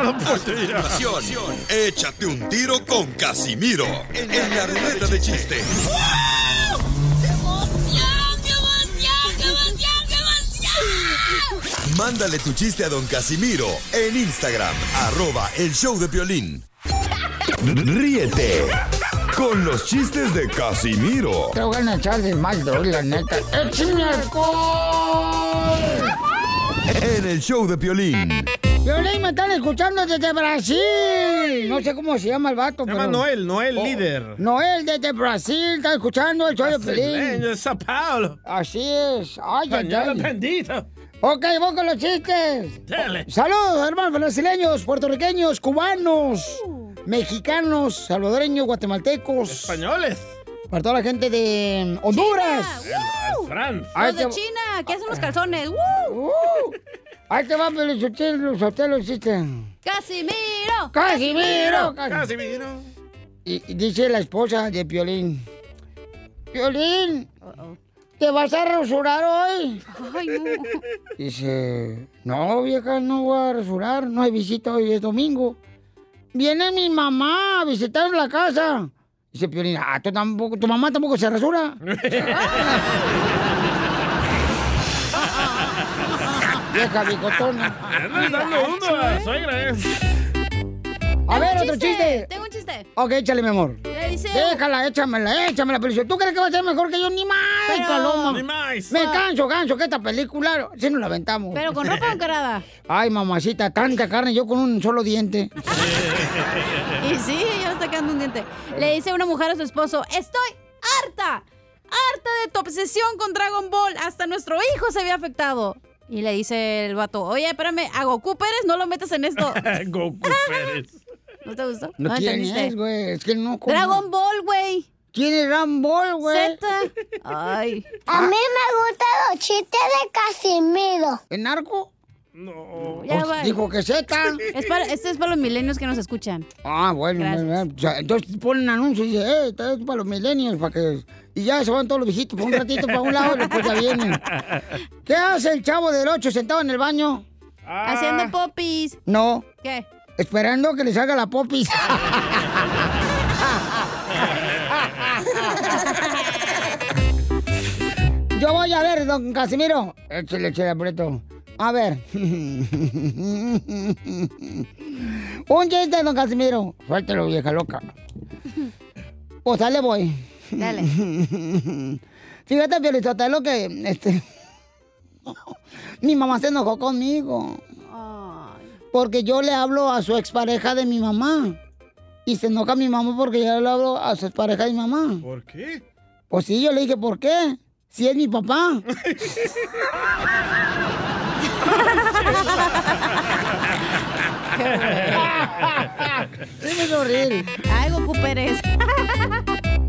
Continuación, échate un tiro con Casimiro en la ruleta de chiste. Mándale tu chiste a don Casimiro en Instagram, arroba el show de violín. Ríete con los chistes de Casimiro
Te voy a echar de mal, doy, la neta. ¡Échame alcohol!
en el show de violín.
Violín, me están escuchando desde Brasil. No sé cómo se llama el vato,
Se llama
pero-
Noel, Noel
Oh,
líder.
Noel desde Brasil está escuchando el show de Piolín.
de Sao Paulo.
Así es. Ay, ay,
Pañuelo
ay.
bendito.
Ok, vamos con los chistes.
Dale.
Saludos, hermanos brasileños, puertorriqueños, cubanos, mexicanos, salvadoreños, guatemaltecos.
Españoles.
Para toda la gente de Honduras.
Franz.
Ahí
Los de China, ¿qué hacen los calzones? ¡Woo!
Ahí te va, pero los hoteles existen.
¡Casimiro!
¡Casimiro!
Casimiro.
Y, y dice la esposa de Piolín. Piolín, ¿te vas a rasurar hoy?
Ay, no.
Dice, no, vieja, no voy a rasurar, no hay visita hoy, es domingo. Viene mi mamá a visitar la casa. Dice Piolín, ah, tú tampoco, tu mamá tampoco se rasura. vieja bigotona.
Andas dando uno a la suegra, eh.
A ver, otro
chiste,
chiste.
Tengo un chiste.
Ok, échale, mi amor.
Le dice...
Déjala, échamela, échamela, pero si tú crees que va a ser mejor que yo, ni más,
Pero-
paloma.
Ni más.
Me canso, canso, que esta película, si nos la aventamos.
Pero con ropa encarada.
Ay, mamacita, tanta carne, yo con un solo diente.
Y sí, ya está quedando un diente. Le dice una mujer a su esposo, estoy harta, harta de tu obsesión con Dragon Ball. Hasta nuestro hijo se había afectado. Y le dice el vato, oye, espérame, a Goku Pérez no lo metas en esto.
Goku Pérez.
¿No te gustó?
No, quién es, güey, es que no... como-
Dragon Ball, güey.
¿Quién es Dragon Ball, güey?
Ay.
A mí me gustan los chistes de Casimiro.
¿En narco?
No.
Ya
Pues dijo que Z.
Es para, este es para los milenios que nos escuchan.
Ah, bueno, entonces ponen anuncios y dicen, eh, esto es para los millennials, para que... Y ya se van todos los viejitos por un ratito para un lado y después ya vienen. ¿Qué hace el chavo del 8 sentado en el baño?
Ah.
Haciendo popis.
No,
¿Qué?
esperando que le salga la popis. Yo voy a ver, don Casimiro. Échale, échale, aprieto. A ver. Un chiste, don Casimiro. Suéltelo, vieja loca. Pues dale, voy.
Dale.
Fíjate, Piolizotelo, que este. Mi mamá se enojó conmigo. Porque yo le hablo a su expareja de mi mamá. Y se enoja mi mamá porque yo le hablo a su expareja de mi mamá.
¿Por qué?
Pues sí, yo le dije, ¿por qué? Si es mi papá. Sí me hizo reír.
Ay, Goku Pérez.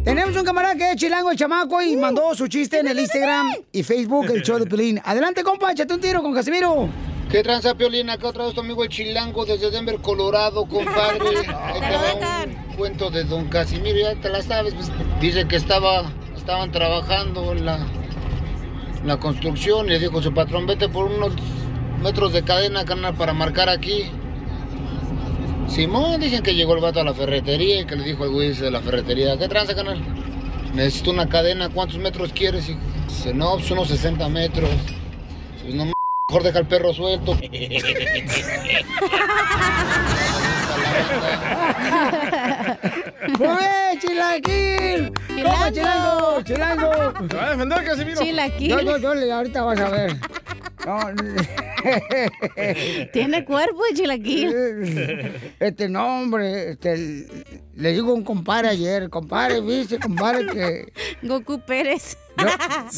Tenemos un camarada que es chilango el chamaco y mandó su chiste en el Instagram y Facebook, el show de Pelín. Adelante, compa, échate un tiro con Casimiro.
¿Qué tranza, Piolín? Acá otra vez tu amigo el Chilango desde Denver, Colorado, compadre. Ahí te va un cuento de Don Casimiro, ya te la sabes. pues, dice que estaba, estaban trabajando en la, en la construcción y le dijo su patrón, vete por unos metros de cadena, carnal, para marcar aquí. Simón, dicen que llegó el vato a la ferretería y que le dijo al güey de la ferretería, ¿qué tranza, canal? Necesito una cadena, ¿cuántos metros quieres? Y dice, no, pues unos 60 metros. Pues no, mejor deja el perro suelto.
¡Muy bien, chilaquil! ¿Cómo, chilango? ¡Chilango!
¿Te va a defender, Casimiro?
Yo, yo, yo, le- ahorita vas a ver. No,
Tiene cuerpo de chilaquil.
Este, no, hombre, este, le digo a un compadre ayer, compadre, viste, compadre, que
Goku Pérez.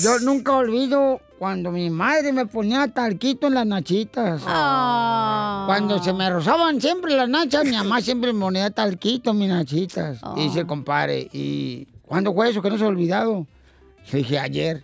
yo nunca olvido cuando mi madre me ponía talquito en las nachitas.
Ah.
Cuando se me rozaban siempre las nachas, mi mamá siempre me ponía talquito en mis nachitas. Y dice el compadre, ¿y cuándo fue eso que no se ha olvidado? Yo dije, ayer.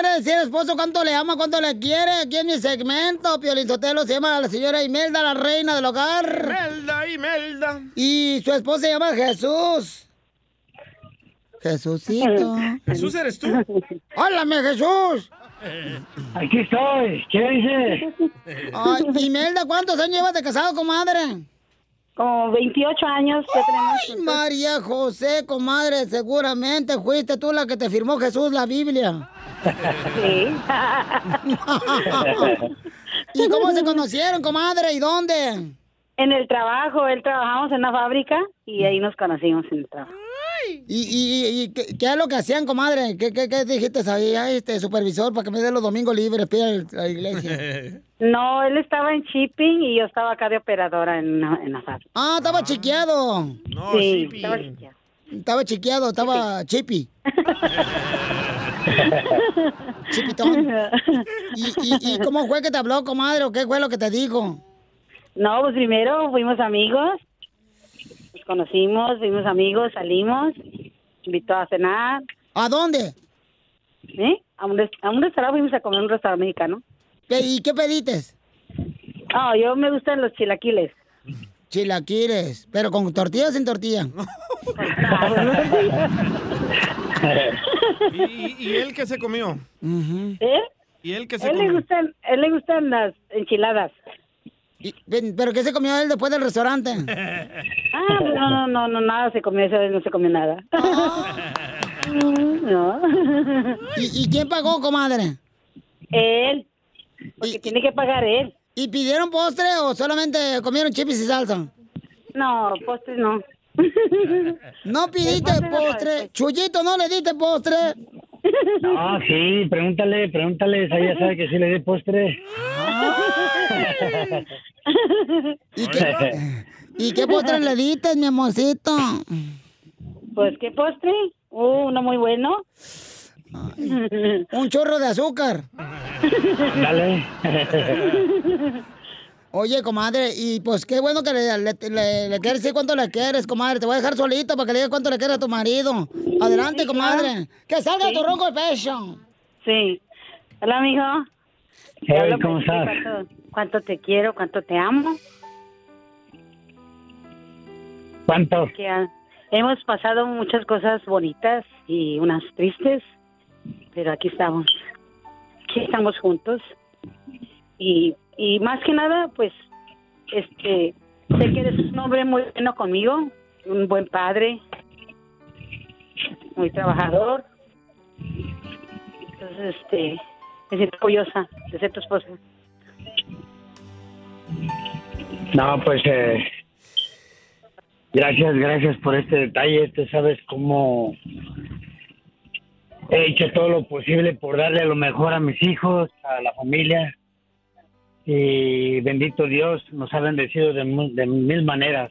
quiere decir al esposo cuánto le ama, cuánto le quiere. Aquí en mi segmento, Piolizotelo se llama la señora Imelda, la reina del hogar.
Imelda, Imelda.
Y su esposo se llama Jesús. Jesucito.
¿Jesús eres tú?
¡Háblame, Jesús!
Aquí estoy. ¿Qué dice?
Ay, Imelda, ¿cuántos años llevas de casado, comadre?
Como 28 años que tenemos.
Ay, María José, comadre, seguramente fuiste tú la que te firmó Jesús la Biblia.
Sí.
¿Y cómo se conocieron, comadre? ¿Y dónde?
En el trabajo, él trabajamos en una fábrica y ahí nos conocimos en el trabajo.
¿Y, y, y qué, qué es lo que hacían, comadre? ¿Qué, qué, qué dijiste ahí, Ay, este supervisor, para que me dé los domingos libres para ir a la iglesia?
No, él estaba en shipping y yo estaba acá de operadora en, una- en la fábrica.
Ah, estaba chiqueado.
sí, estaba chiqueado.
Estaba chiqueado, estaba chippy. Chipitón. ¿Y, y, y cómo fue que te habló, comadre, o qué fue lo que te dijo?
No, pues primero fuimos amigos, nos conocimos, fuimos amigos, salimos, invitó a cenar.
¿A dónde?
¿Eh? A un, a un restaurante, fuimos a comer a un restaurante mexicano.
¿Y qué pediste?
Ah, yo me gustan los chilaquiles.
Chilaquiles, pero con tortilla o sin tortilla.
¿Y, y- y él qué se comió?
¿Eh?
¿Y él qué se
Él le
comió?
gustan, él le gustan las enchiladas.
¿Pero qué se comió él después del restaurante?
Ah, no, no, no, no, nada se comió, esa vez no se comió nada. No.
¿Y, y quién pagó, comadre?
Él. Porque tiene que pagar él.
¿Y pidieron postre o solamente comieron chips y salsa?
No, postre no.
¿No pidiste
postre?
Chuyito, ¿no le diste postre?
No, sí, pregúntale, pregúntale, ella sabe que sí le di postre.
¿Y qué, ¿Y qué postre le diste, mi amorcito?
Pues, ¿qué postre? Uh, uno muy bueno.
Un chorro de azúcar.
Dale.
Oye, comadre, y pues qué bueno que le, le, le- le quieres decir cuánto le quieres, comadre. Te voy a dejar solito para que le digas cuánto le quieres a tu marido. Adelante,
Sí,
comadre. Que salga
Sí.
tu ronco de pecho.
Sí. Hola,
Hey,
hablo
¿cómo estás?
Cuánto, cuánto te quiero, cuánto te amo.
¿Cuánto?
Que ah, hemos pasado muchas cosas bonitas y unas tristes, pero aquí estamos. Aquí estamos juntos. Y, y más que nada, pues, este, sé que eres un hombre muy bueno conmigo, un buen padre, muy trabajador. Entonces, este, me siento orgullosa de ser tu esposa.
No, pues eh, gracias, gracias por este detalle. Tú sabes cómo he hecho todo lo posible por darle lo mejor a mis hijos, a la familia. Y bendito Dios, nos ha bendecido de, mil maneras.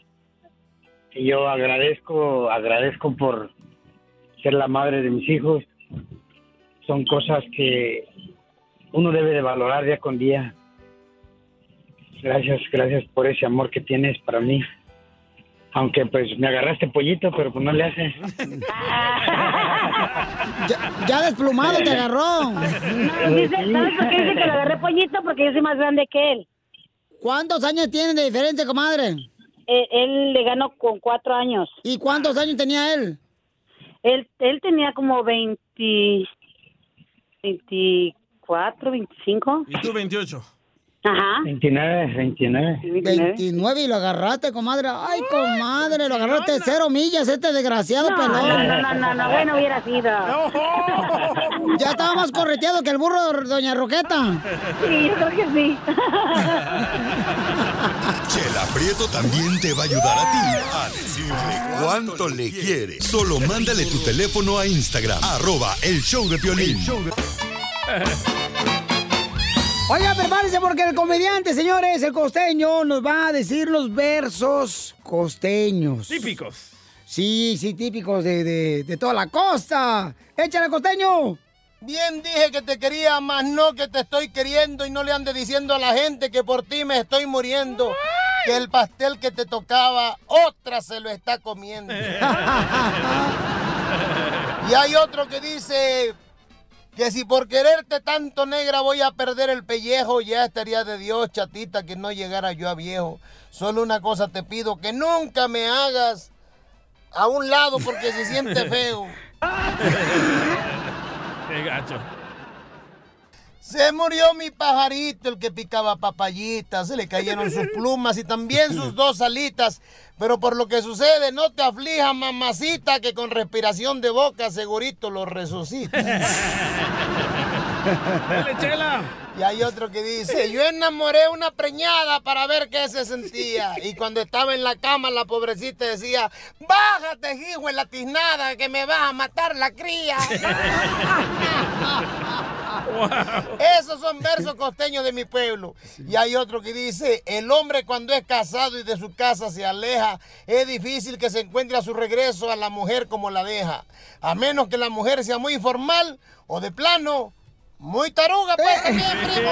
Y yo agradezco, agradezco por ser la madre de mis hijos. Son cosas que uno debe de valorar día con día. Gracias, gracias por ese amor que tienes para mí. Aunque pues me agarraste pollito, pero pues no le hace.
Ya, ya desplumado te agarró.
No, dice, ¿Sabes por qué dice que lo agarré pollito? Porque yo soy más grande que él.
¿Cuántos años tienen de diferencia, comadre?
Eh, él le ganó con cuatro años.
¿Y cuántos años tenía él?
Él, él tenía como 20, 24, 25.
¿Y tú 28?
Ajá.
29, 29.
29 y lo agarraste, comadre. Ay, comadre, lo agarraste cero millas, este desgraciado
No,
pelón.
no, no, no, no, no, bueno hubiera sido.
Ya estaba más correteado que el burro de Doña Roqueta.
Sí, yo creo que sí.
Chela Prieto también te va a ayudar a ti a decirle cuánto le quiere. Solo mándale tu teléfono a Instagram, arroba el show de Piolín.
Oiga, prepárense porque el comediante, señores, el costeño, nos va a decir los versos costeños.
Típicos.
Sí, sí, típicos de, de- de toda la costa. ¡Échale, costeño!
Bien dije que te quería, más no que te estoy queriendo y no le ande diciendo a la gente que por ti me estoy muriendo. Que el pastel que te tocaba, otra se lo está comiendo. y hay otro que dice que si por quererte tanto negra voy a perder el pellejo, ya estaría de Dios, chatita, que no llegara yo a viejo. Solo una cosa te pido, que nunca me hagas a un lado porque se siente feo.
Qué gacho.
Se murió mi pajarito, el que picaba papayitas, se le cayeron sus plumas y también sus dos alitas. Pero por lo que sucede, no te aflijas, mamacita, que con respiración de boca segurito lo resucita.
Dale, chela.
Y hay otro que dice, yo enamoré una preñada para ver qué se sentía. Y cuando estaba en la cama, la pobrecita decía, bájate, hijo, en la tiznada, que me vas a matar la cría. Esos son versos costeños de mi pueblo. Y hay otro que dice, el hombre cuando es casado y de su casa se aleja, es difícil que se encuentre a su regreso a la mujer como la deja. A menos que la mujer sea muy formal o de plano, muy taruga, pues también, primo.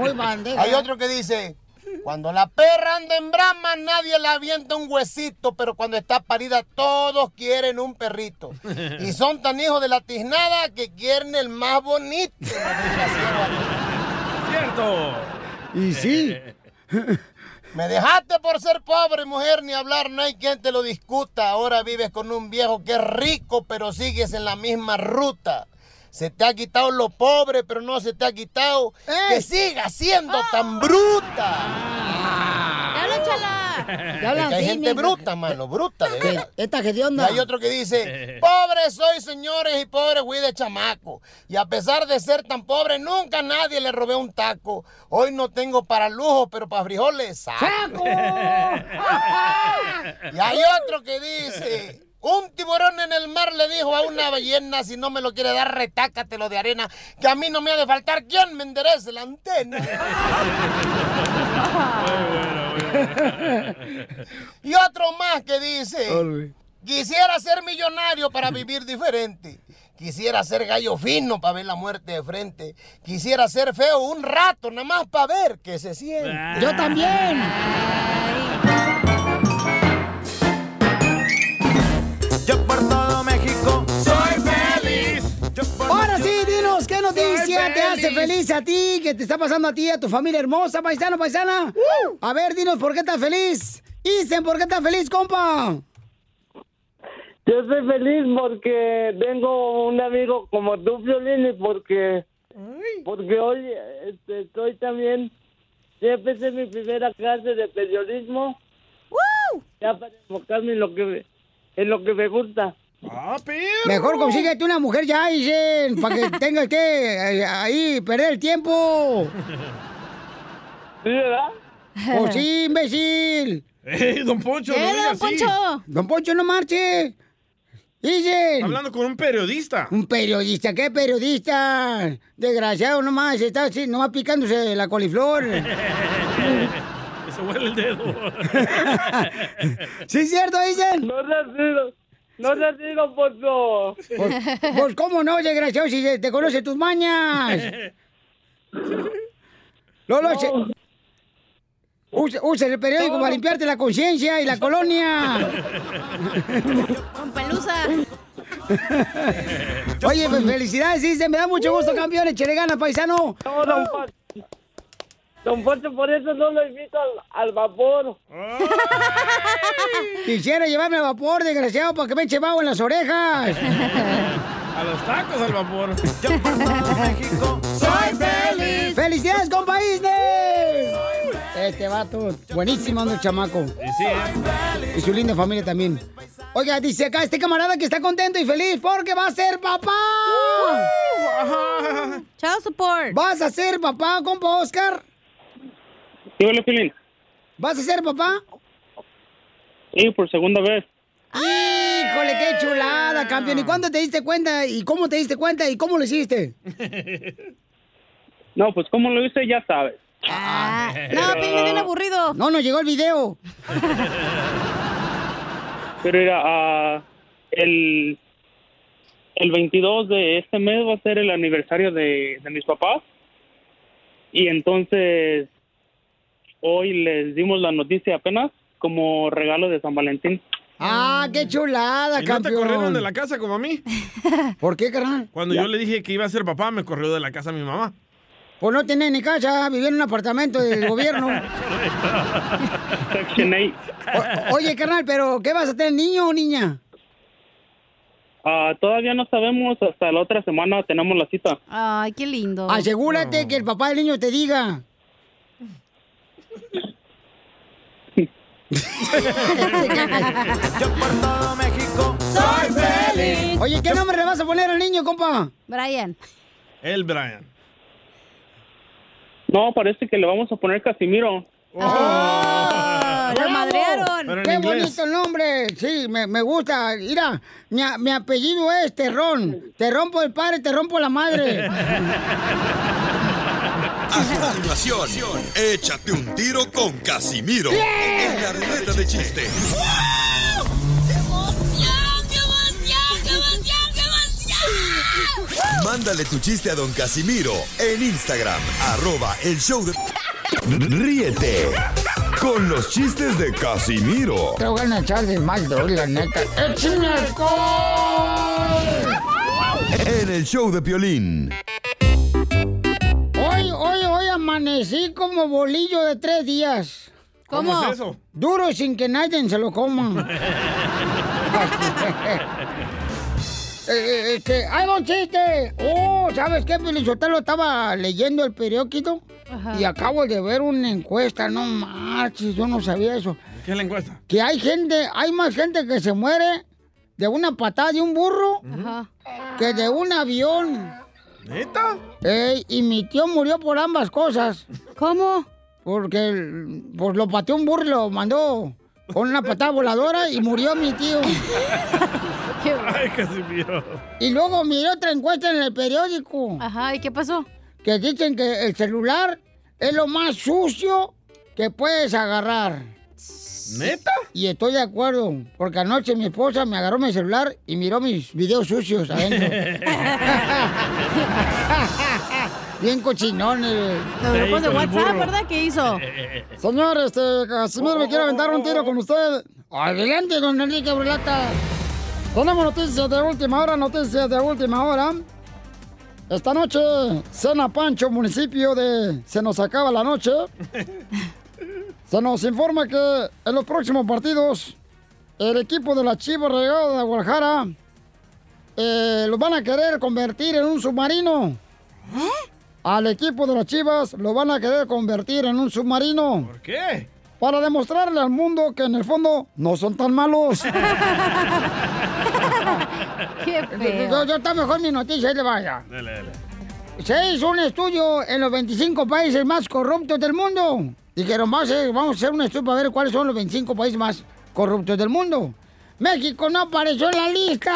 Muy bandeja.
Hay otro que dice, cuando la perra anda en brama, nadie le avienta un huesito, pero cuando está parida, todos quieren un perrito. Y son tan hijos de la tiznada que quieren el más bonito.
Cierto.
Y sí.
Me dejaste por ser pobre, mujer, ni hablar, no hay quien te lo discuta. Ahora vives con un viejo que es rico, pero sigues en la misma ruta. Se te ha quitado lo pobre, pero no se te ha quitado que sigas siendo tan bruta.
¡Dale, chala!
Hablan
hay gente bruta, mano, bruta, de veras.
Esta que de
Y
onda.
hay otro que dice, pobre soy, señores, y pobre fui de chamaco. Y a pesar de ser tan pobre, nunca a nadie le robé un taco. Hoy no tengo para lujo, pero para frijoles, saco. y hay otro que dice, un tiburón en el mar le dijo a una ballena, si no me lo quiere dar, retácatelo de arena, que a mí no me ha de faltar quien me enderece la antena. y otro más que dice, quisiera ser millonario para vivir diferente. Quisiera ser gallo fino para ver la muerte de frente. Quisiera ser feo un rato, nada más para ver qué se siente.
Yo también.
Yo por todo México soy feliz.
Ahora sí, dinos, ¿qué noticia te hace
feliz.
a ti? ¿Qué te está pasando a ti, a tu familia hermosa, paisano, paisana? A ver, dinos, ¿por qué estás feliz? Isen, ¿por qué estás feliz, compa?
Yo soy feliz porque tengo un amigo como tú, Violín, y porque, porque hoy este, estoy también, ya empecé mi primera clase de periodismo. Ya para enfocarme en lo que, en lo que me gusta.
Mejor consíguete una mujer ya, Isen, para que tengas que eh, ahí perder el tiempo.
¿Sí, verdad?
Pues sí, imbécil.
¡Ey, don Poncho! no
¿Qué,
diga
don
así.
Poncho? Don Poncho, no marche. Isen.
Hablando con un periodista.
Un periodista, ¿qué periodista? Desgraciado nomás, está así, nomás picándose la coliflor.
Se huele el dedo.
¿Sí es cierto, dicen?
No te digo, no te digo, Poncho.
Pues, pues, ¿cómo no, desgraciado, si te conoce tus mañas? Lolo, se- usa, usa el periódico para limpiarte la conciencia y la colonia.
Con pelusa.
Oye, pues felicidades, dice, me da mucho gusto, campeón, échale ganas, paisano.
No, don. Don Poncho, por eso no lo invito al, al vapor.
Quisiera llevarme a vapor, desgraciado, para que me eche vago en las orejas.
A los tacos al vapor.
¡Soy feliz! ¡Felicidades, compa Isner! Este vato, buenísimo ando el chamaco. Y su linda familia también. Oiga, dice acá este camarada que está contento y feliz porque va a ser papá.
Chao, support.
¿Vas a ser papá, compa Oscar?
Sí, hola, Pilín.
¿Vas a ser papá?
Sí, por segunda vez.
Híjole, qué chulada, campeón. ¿Y cuándo te diste cuenta? ¿Y cómo te diste cuenta? ¿Y cómo lo hiciste?
No, pues como lo hice, ya sabes.
Ah, no, Piolín, bien aburrido.
No, nos llegó el video.
Pero era ah, el, el 22 de este mes va a ser el aniversario de, de mis papás. Y entonces hoy les dimos la noticia apenas como regalo de San Valentín.
Ah, qué chulada,
¿Y no te
campeón.
corrieron de la casa como a mí?
¿Por qué, carnal?
Cuando yo le dije que iba a ser papá, me corrió de la casa mi mamá.
Pues no tenía ni casa, vivía en un apartamento del gobierno.
Section 8.
O- oye, carnal, pero ¿qué vas a tener, niño o niña?
Ah, todavía no sabemos, hasta la otra semana tenemos la cita.
Ay, qué lindo.
Asegúrate que el papá del niño te diga.
Yo por todo México soy feliz.
Oye, ¿qué nombre le vas a poner al niño, compa?
Brian.
El Brian.
No, parece que le vamos a poner Casimiro.
¡Oh!
¡Lo madrearon!
¡Qué
inglés.
bonito el nombre! Sí, me, me gusta. Mira, mi, mi apellido es Terrón. Te rompo el padre, te rompo la madre.
A continuación, échate un tiro con Casimiro. En la ruleta de chiste. Mándale tu chiste a don Casimiro en Instagram, arroba el show de... Ríete con los chistes de Casimiro
Te voy a echar de mal, la neta. ¡Échame alcohol!
en el show de Piolín.
Amanecí como bolillo de tres días.
¿Cómo ¿Cómo es eso?
Duro sin que nadie se lo coma. Eh, eh, este, ¡Ahí va un chiste! ¡Oh! ¿Sabes qué, Pelizotelo? Estaba leyendo el periódico y acabo de ver una encuesta. No marches, yo no sabía eso.
¿Qué es la encuesta?
Que hay gente, hay más gente que se muere de una patada de un burro que de un avión.
¿Neta?
Ey, y mi tío murió por ambas cosas. ¿Cómo? Porque pues lo pateó un burro lo mandó con una patada voladora y murió mi tío.
Ay, Casimiro.
Y luego miré otra encuesta en el periódico.
Ajá, ¿y qué pasó?
Que dicen que el celular es lo más sucio que puedes agarrar.
¿Neta?
Y estoy de acuerdo, porque anoche mi esposa me agarró mi celular y miró mis videos sucios adentro. Bien cochinones.
Los grupos de WhatsApp, ¿verdad? ¿Qué hizo?
Señor, este, Casimiro, me quiero aventar un tiro con usted. Adelante, don Enrique Brulata. Tenemos noticias de última hora, noticias de última hora. Esta noche, Cena Pancho, municipio de Se nos acaba la noche. Se nos informa que en los próximos partidos, el equipo de la Chivas Regado de Guadalajara eh, lo van a querer convertir en un submarino. Al equipo de las Chivas lo van a querer convertir en un submarino.
¿Por qué?
Para demostrarle al mundo que en el fondo no son tan malos.
Qué
Yo, yo está mejor mi noticia, ahí le vaya.
Dale, dale.
Se hizo un estudio en los 25 países más corruptos del mundo. Dijeron, vamos a, hacer, vamos a hacer un estudio para ver cuáles son los 25 países más corruptos del mundo. México no apareció en la lista.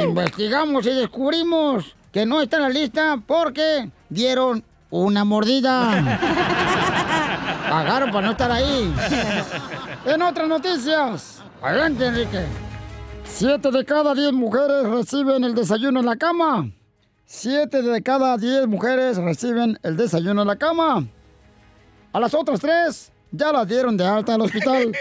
Investigamos y descubrimos que no está en la lista porque dieron una mordida. Pagaron para no estar ahí. En otras noticias. Adelante, Enrique. Siete de cada diez mujeres reciben el desayuno en la cama. Siete de cada diez mujeres reciben el desayuno en la cama. A las otras tres ya las dieron de alta al hospital.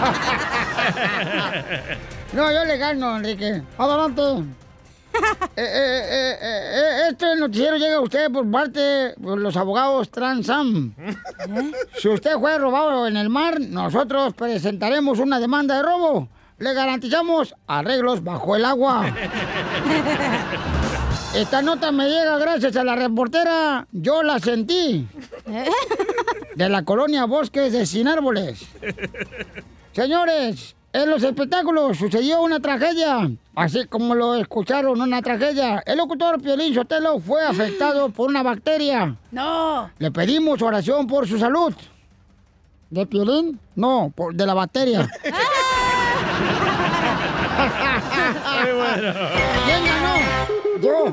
No, yo le gano, Enrique. Adelante. Eh, eh, eh, este noticiero llega a usted por parte de los abogados Transam. Si usted fue robado en el mar, nosotros presentaremos una demanda de robo. Le garantizamos arreglos bajo el agua. Esta nota me llega gracias a la reportera Yo la sentí. De la colonia Bosques de Sin Árboles. Señores, en los espectáculos sucedió una tragedia. Así como lo escucharon, una tragedia. El locutor Piolín Sotelo fue afectado por una bacteria.
¡No!
Le pedimos oración por su salud. ¿De Piolín? No, por, de la bacteria. ¿Quién ganó? Yo.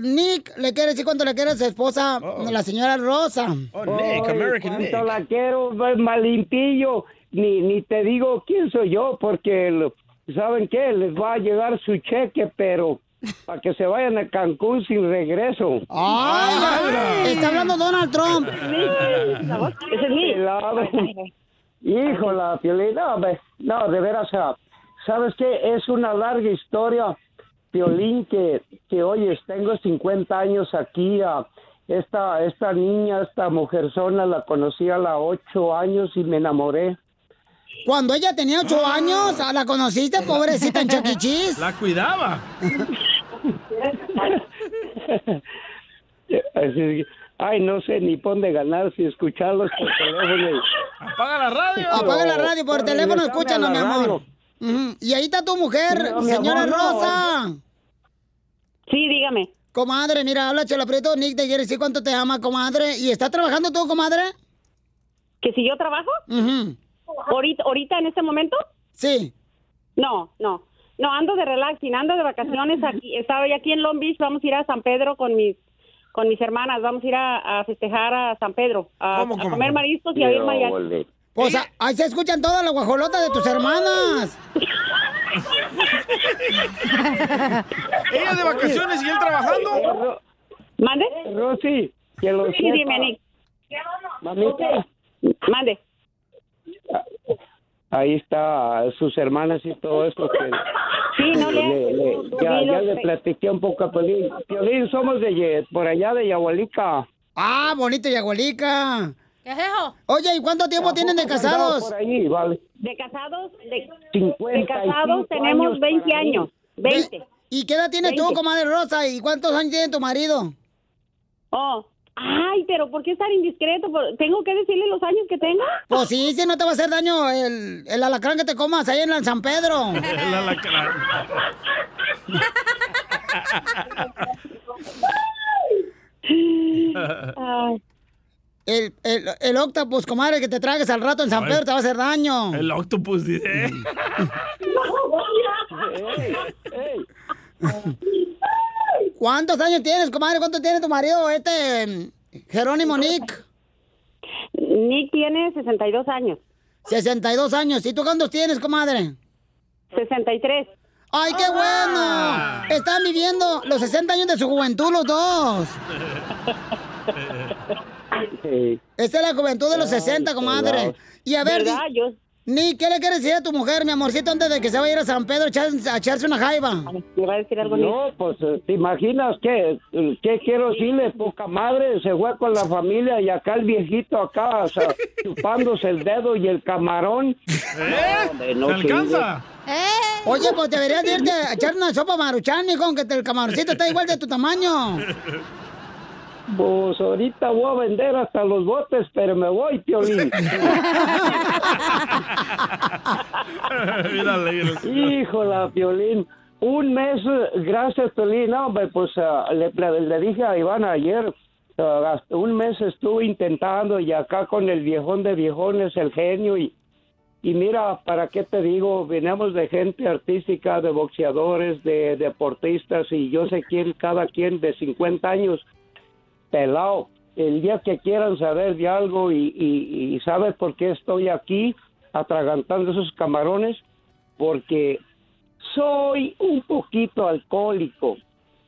Nick le quiere decir cuánto le quiere a su esposa, la señora Rosa.
Oh, Nick, American Nick.
Cuánto la quiero, pues, más limpillo. Ni, ni te digo quién soy yo, porque lo- ¿saben qué? Les va a llegar su cheque, pero para que se vayan a Cancún sin regreso.
¡Ay! Está hablando Donald Trump.
Ese es mi. Híjola, Piolín, no, no, de veras, ¿sabes qué? Es una larga historia, Piolín, que, que oyes, tengo 50 años aquí, a esta, esta niña, esta mujerzona, la conocí a los 8 años y me enamoré.
Cuando ella tenía ocho años, ¿ah, ¿la conociste, pobrecita en Chuck E.
La cuidaba.
Así que, ay, no sé ni por dónde ganar si escucharlos por teléfono.
Apaga la radio.
Apaga la radio, por teléfono, escúchanos, mi amor. Y ahí está tu mujer,
No,
señora
amor, no.
Rosa.
Sí, dígame.
Comadre, mira, habla Chela Prieto, Nick te quiere decir cuánto te ama, comadre. ¿Y está trabajando tú, comadre?
¿Que si yo trabajo?
Ujú.
¿Ahorita, ¿Ahorita en este momento?
Sí.
No, no. No, ando de relaxing, ando de vacaciones aquí. Estaba ya aquí en Long Beach, vamos a ir a San Pedro con mis con mis hermanas, vamos a ir a, a festejar a San Pedro, a,
¿Cómo,
a comer mariscos y a ver mariachi.
Pues a- ahí se escuchan todas las guajolotas de tus hermanas.
Ella de vacaciones y él trabajando.
¿Mande?
Rosy, que lo
Sí,
sepa.
dime, Nick.
Mamita.
Mande.
Ahí está sus hermanas y todo esto que
Sí, no le-
ya,
Sí,
ya
lo
le platiqué un poco a Piolín. Piolín, somos de por allá de Yahualica.
Ah, bonito Yagualica.
¿Qué es eso?
Oye, ¿y cuánto tiempo tienen de casados?
Por ahí, vale.
De casados, de,
55
de casados tenemos
años
20
para ahí.
años. 20.
¿Y qué edad tienes tú,
20.
comadre Rosa? ¿Y cuántos años tiene tu marido?
Oh, ay, pero ¿por qué estar indiscreto? ¿Por- ¿Tengo que decirle los años que tengo?
Pues sí, si no te va a hacer daño el, el alacrán que te comas ahí en el San Pedro.
El alacrán.
El, el, el octopus, comadre, que te tragues al rato en San. Pedro te va a hacer daño.
El octopus dice.
¿Cuántos años tienes, comadre? ¿Cuánto tiene tu marido, este Jerónimo Nick?
Nick tiene 62 años.
62 años. ¿Y tú cuántos tienes, comadre?
63.
¡Ay, qué bueno! Están viviendo los 60 años de su juventud los dos. Esta es la juventud de los 60, comadre. Y a ver, Ni, ¿qué le quieres decir a tu mujer, mi amorcito, antes de que se vaya a ir a San Pedro a, echar- a echarse una jaiba?
¿Le va a decir algo,
No, pues, eh, ¿te imaginas qué? ¿Qué quiero decirle? Poca madre, se fue con la familia y acá el viejito acá, o sea, chupándose el dedo y el camarón. hombre, no
¿Se alcanza?
chingues.
Oye, pues deberías de irte a echar una sopa maruchan, hijo, que el camaroncito está igual de tu tamaño.
Pues ahorita voy a vender hasta los botes, pero me voy, Piolín. Híjola, Piolín. Un mes, gracias, Piolín. No, hombre, pues ah, le, le- dije a Iván ayer, hasta un mes estuve intentando y acá con el viejón de viejones, el genio, y, y mira, ¿para qué te digo? Venimos de gente artística, de boxeadores, de deportistas, y yo sé quién, cada quien de 50 años, pelado. El día que quieran saber de algo y, y, y sabes por qué estoy aquí atragantando esos camarones, porque soy un poquito alcohólico.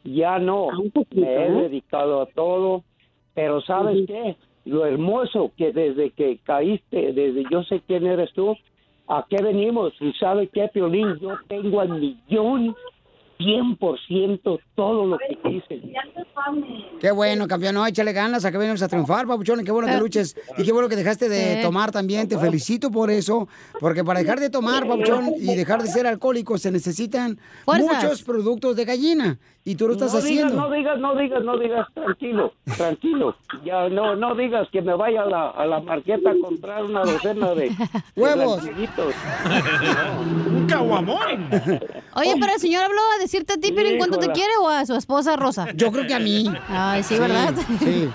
Ya no, me he
¿eh?
dedicado a todo, pero ¿sabes qué? Lo hermoso que desde que caíste, desde yo sé quién eres tú, ¿a qué venimos? ¿Y sabe qué, Piolín? Yo tengo al millón, 100% todo lo que quise.
Qué bueno, campeón. No, échale ganas, acá venimos a triunfar, papuchón. Qué bueno que luches. Y qué bueno que dejaste de tomar también. Te felicito por eso. Porque para dejar de tomar, papuchón, y dejar de ser alcohólico, se necesitan
Fuerzas.
muchos productos de gallina. Y tú lo estás
no
haciendo.
Digas, no digas, no digas, no digas, tranquilo, tranquilo. Ya no, no digas que me vaya a la, a la marqueta a comprar una docena de de
Huevos.
blanquillitos.
Un caguamón.
Oye, pero el señor habló a decirte a ti, pero en cuánto te quiere o a su esposa Rosa.
Yo creo que a mí.
Ay, sí, ¿verdad?
Sí.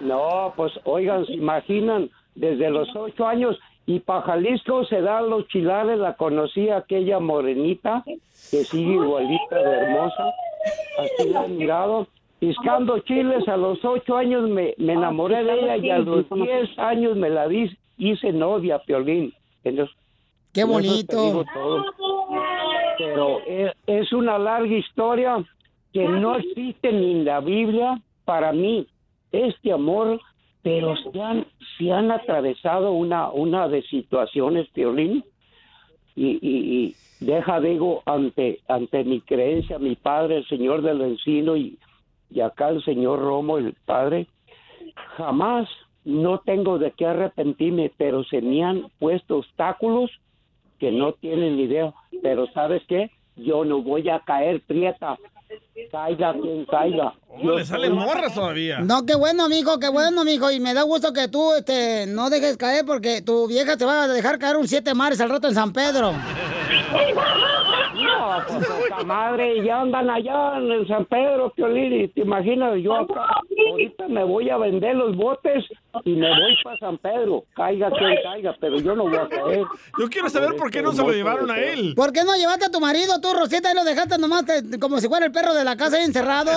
No, pues oigan, se imaginan, desde los ocho años y para Jalisco se dan los chilares, la conocí aquella morenita que sigue igualita de hermosa, así la he mirado. Piscando chiles a los ocho años me, me enamoré de ella y a los diez años me la di, hice novia, Piolín. Entonces,
Qué bonito.
digo todo. Pero es, es una larga historia que no existe ni en la Biblia para mí. Este amor, pero se han, se han atravesado una, una de situaciones, Teolín, y, y, y deja, digo, ante, ante mi creencia, mi padre, el Señor del Encino, y, y acá el Señor Romo, el Padre, jamás no tengo de qué arrepentirme, pero se me han puesto obstáculos que no tienen ni idea. Pero ¿sabes qué? Yo no voy a caer prieta. Caiga quien caiga.
Oh, le salen morras todavía.
No, qué bueno, amigo, qué bueno, amigo. Y me da gusto que tú este, no dejes caer porque tu vieja te va a dejar caer un siete mares al rato en San Pedro.
No, pues madre, ya andan allá en San Pedro, Piolín, y te imaginas, yo acá, ahorita me voy a vender los botes y me voy para San Pedro, caiga quien caiga, pero yo no voy a caer.
Yo quiero saber por qué no se lo llevaron a él.
¿Por qué no llevaste a tu marido, tú, Rosita, y lo dejaste nomás te- como si fuera el perro de la casa ahí encerrado?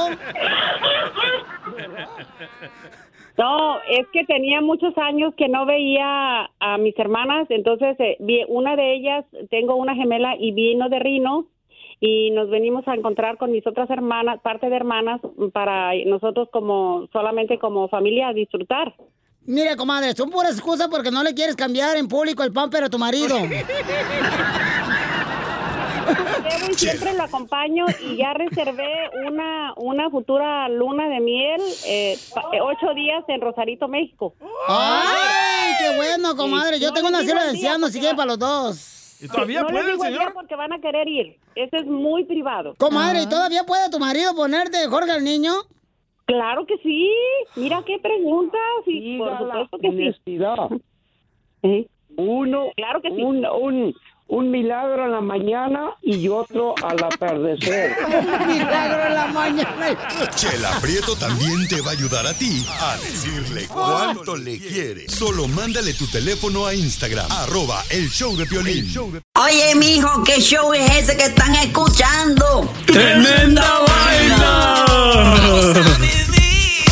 No, es que tenía muchos años que no veía a mis hermanas, entonces eh, vi- una de ellas, tengo una gemela y vino de Rino y nos venimos a encontrar con mis otras hermanas, parte de hermanas, para nosotros como solamente como familia a disfrutar.
Mira, comadre, son puras excusas porque no le quieres cambiar en público el pamper a tu marido.
Y siempre lo acompaño y ya reservé una una futura luna de miel, eh, ocho días en Rosarito, México.
¡Ay, qué bueno, comadre! Yo
No
tengo una
el
de ancianos si quieren para los dos.
¿Y todavía
no les
puede el
digo el
señor?
porque van a querer ir. Eso es muy privado.
Comadre, ¿y todavía puede tu marido ponerte Jorge al niño?
Claro que sí. Mira qué preguntas. Y por supuesto que sí.
honestidad. Uno, un, un, un milagro en la mañana y otro al atardecer.
milagro en la mañana.
Chela Prieto también te va a ayudar a ti a decirle cuánto le quiere. Solo mándale tu teléfono a Instagram, arroba el show de Piolín.
Oye, mijo, ¿qué show es ese que están escuchando?
¡Tremenda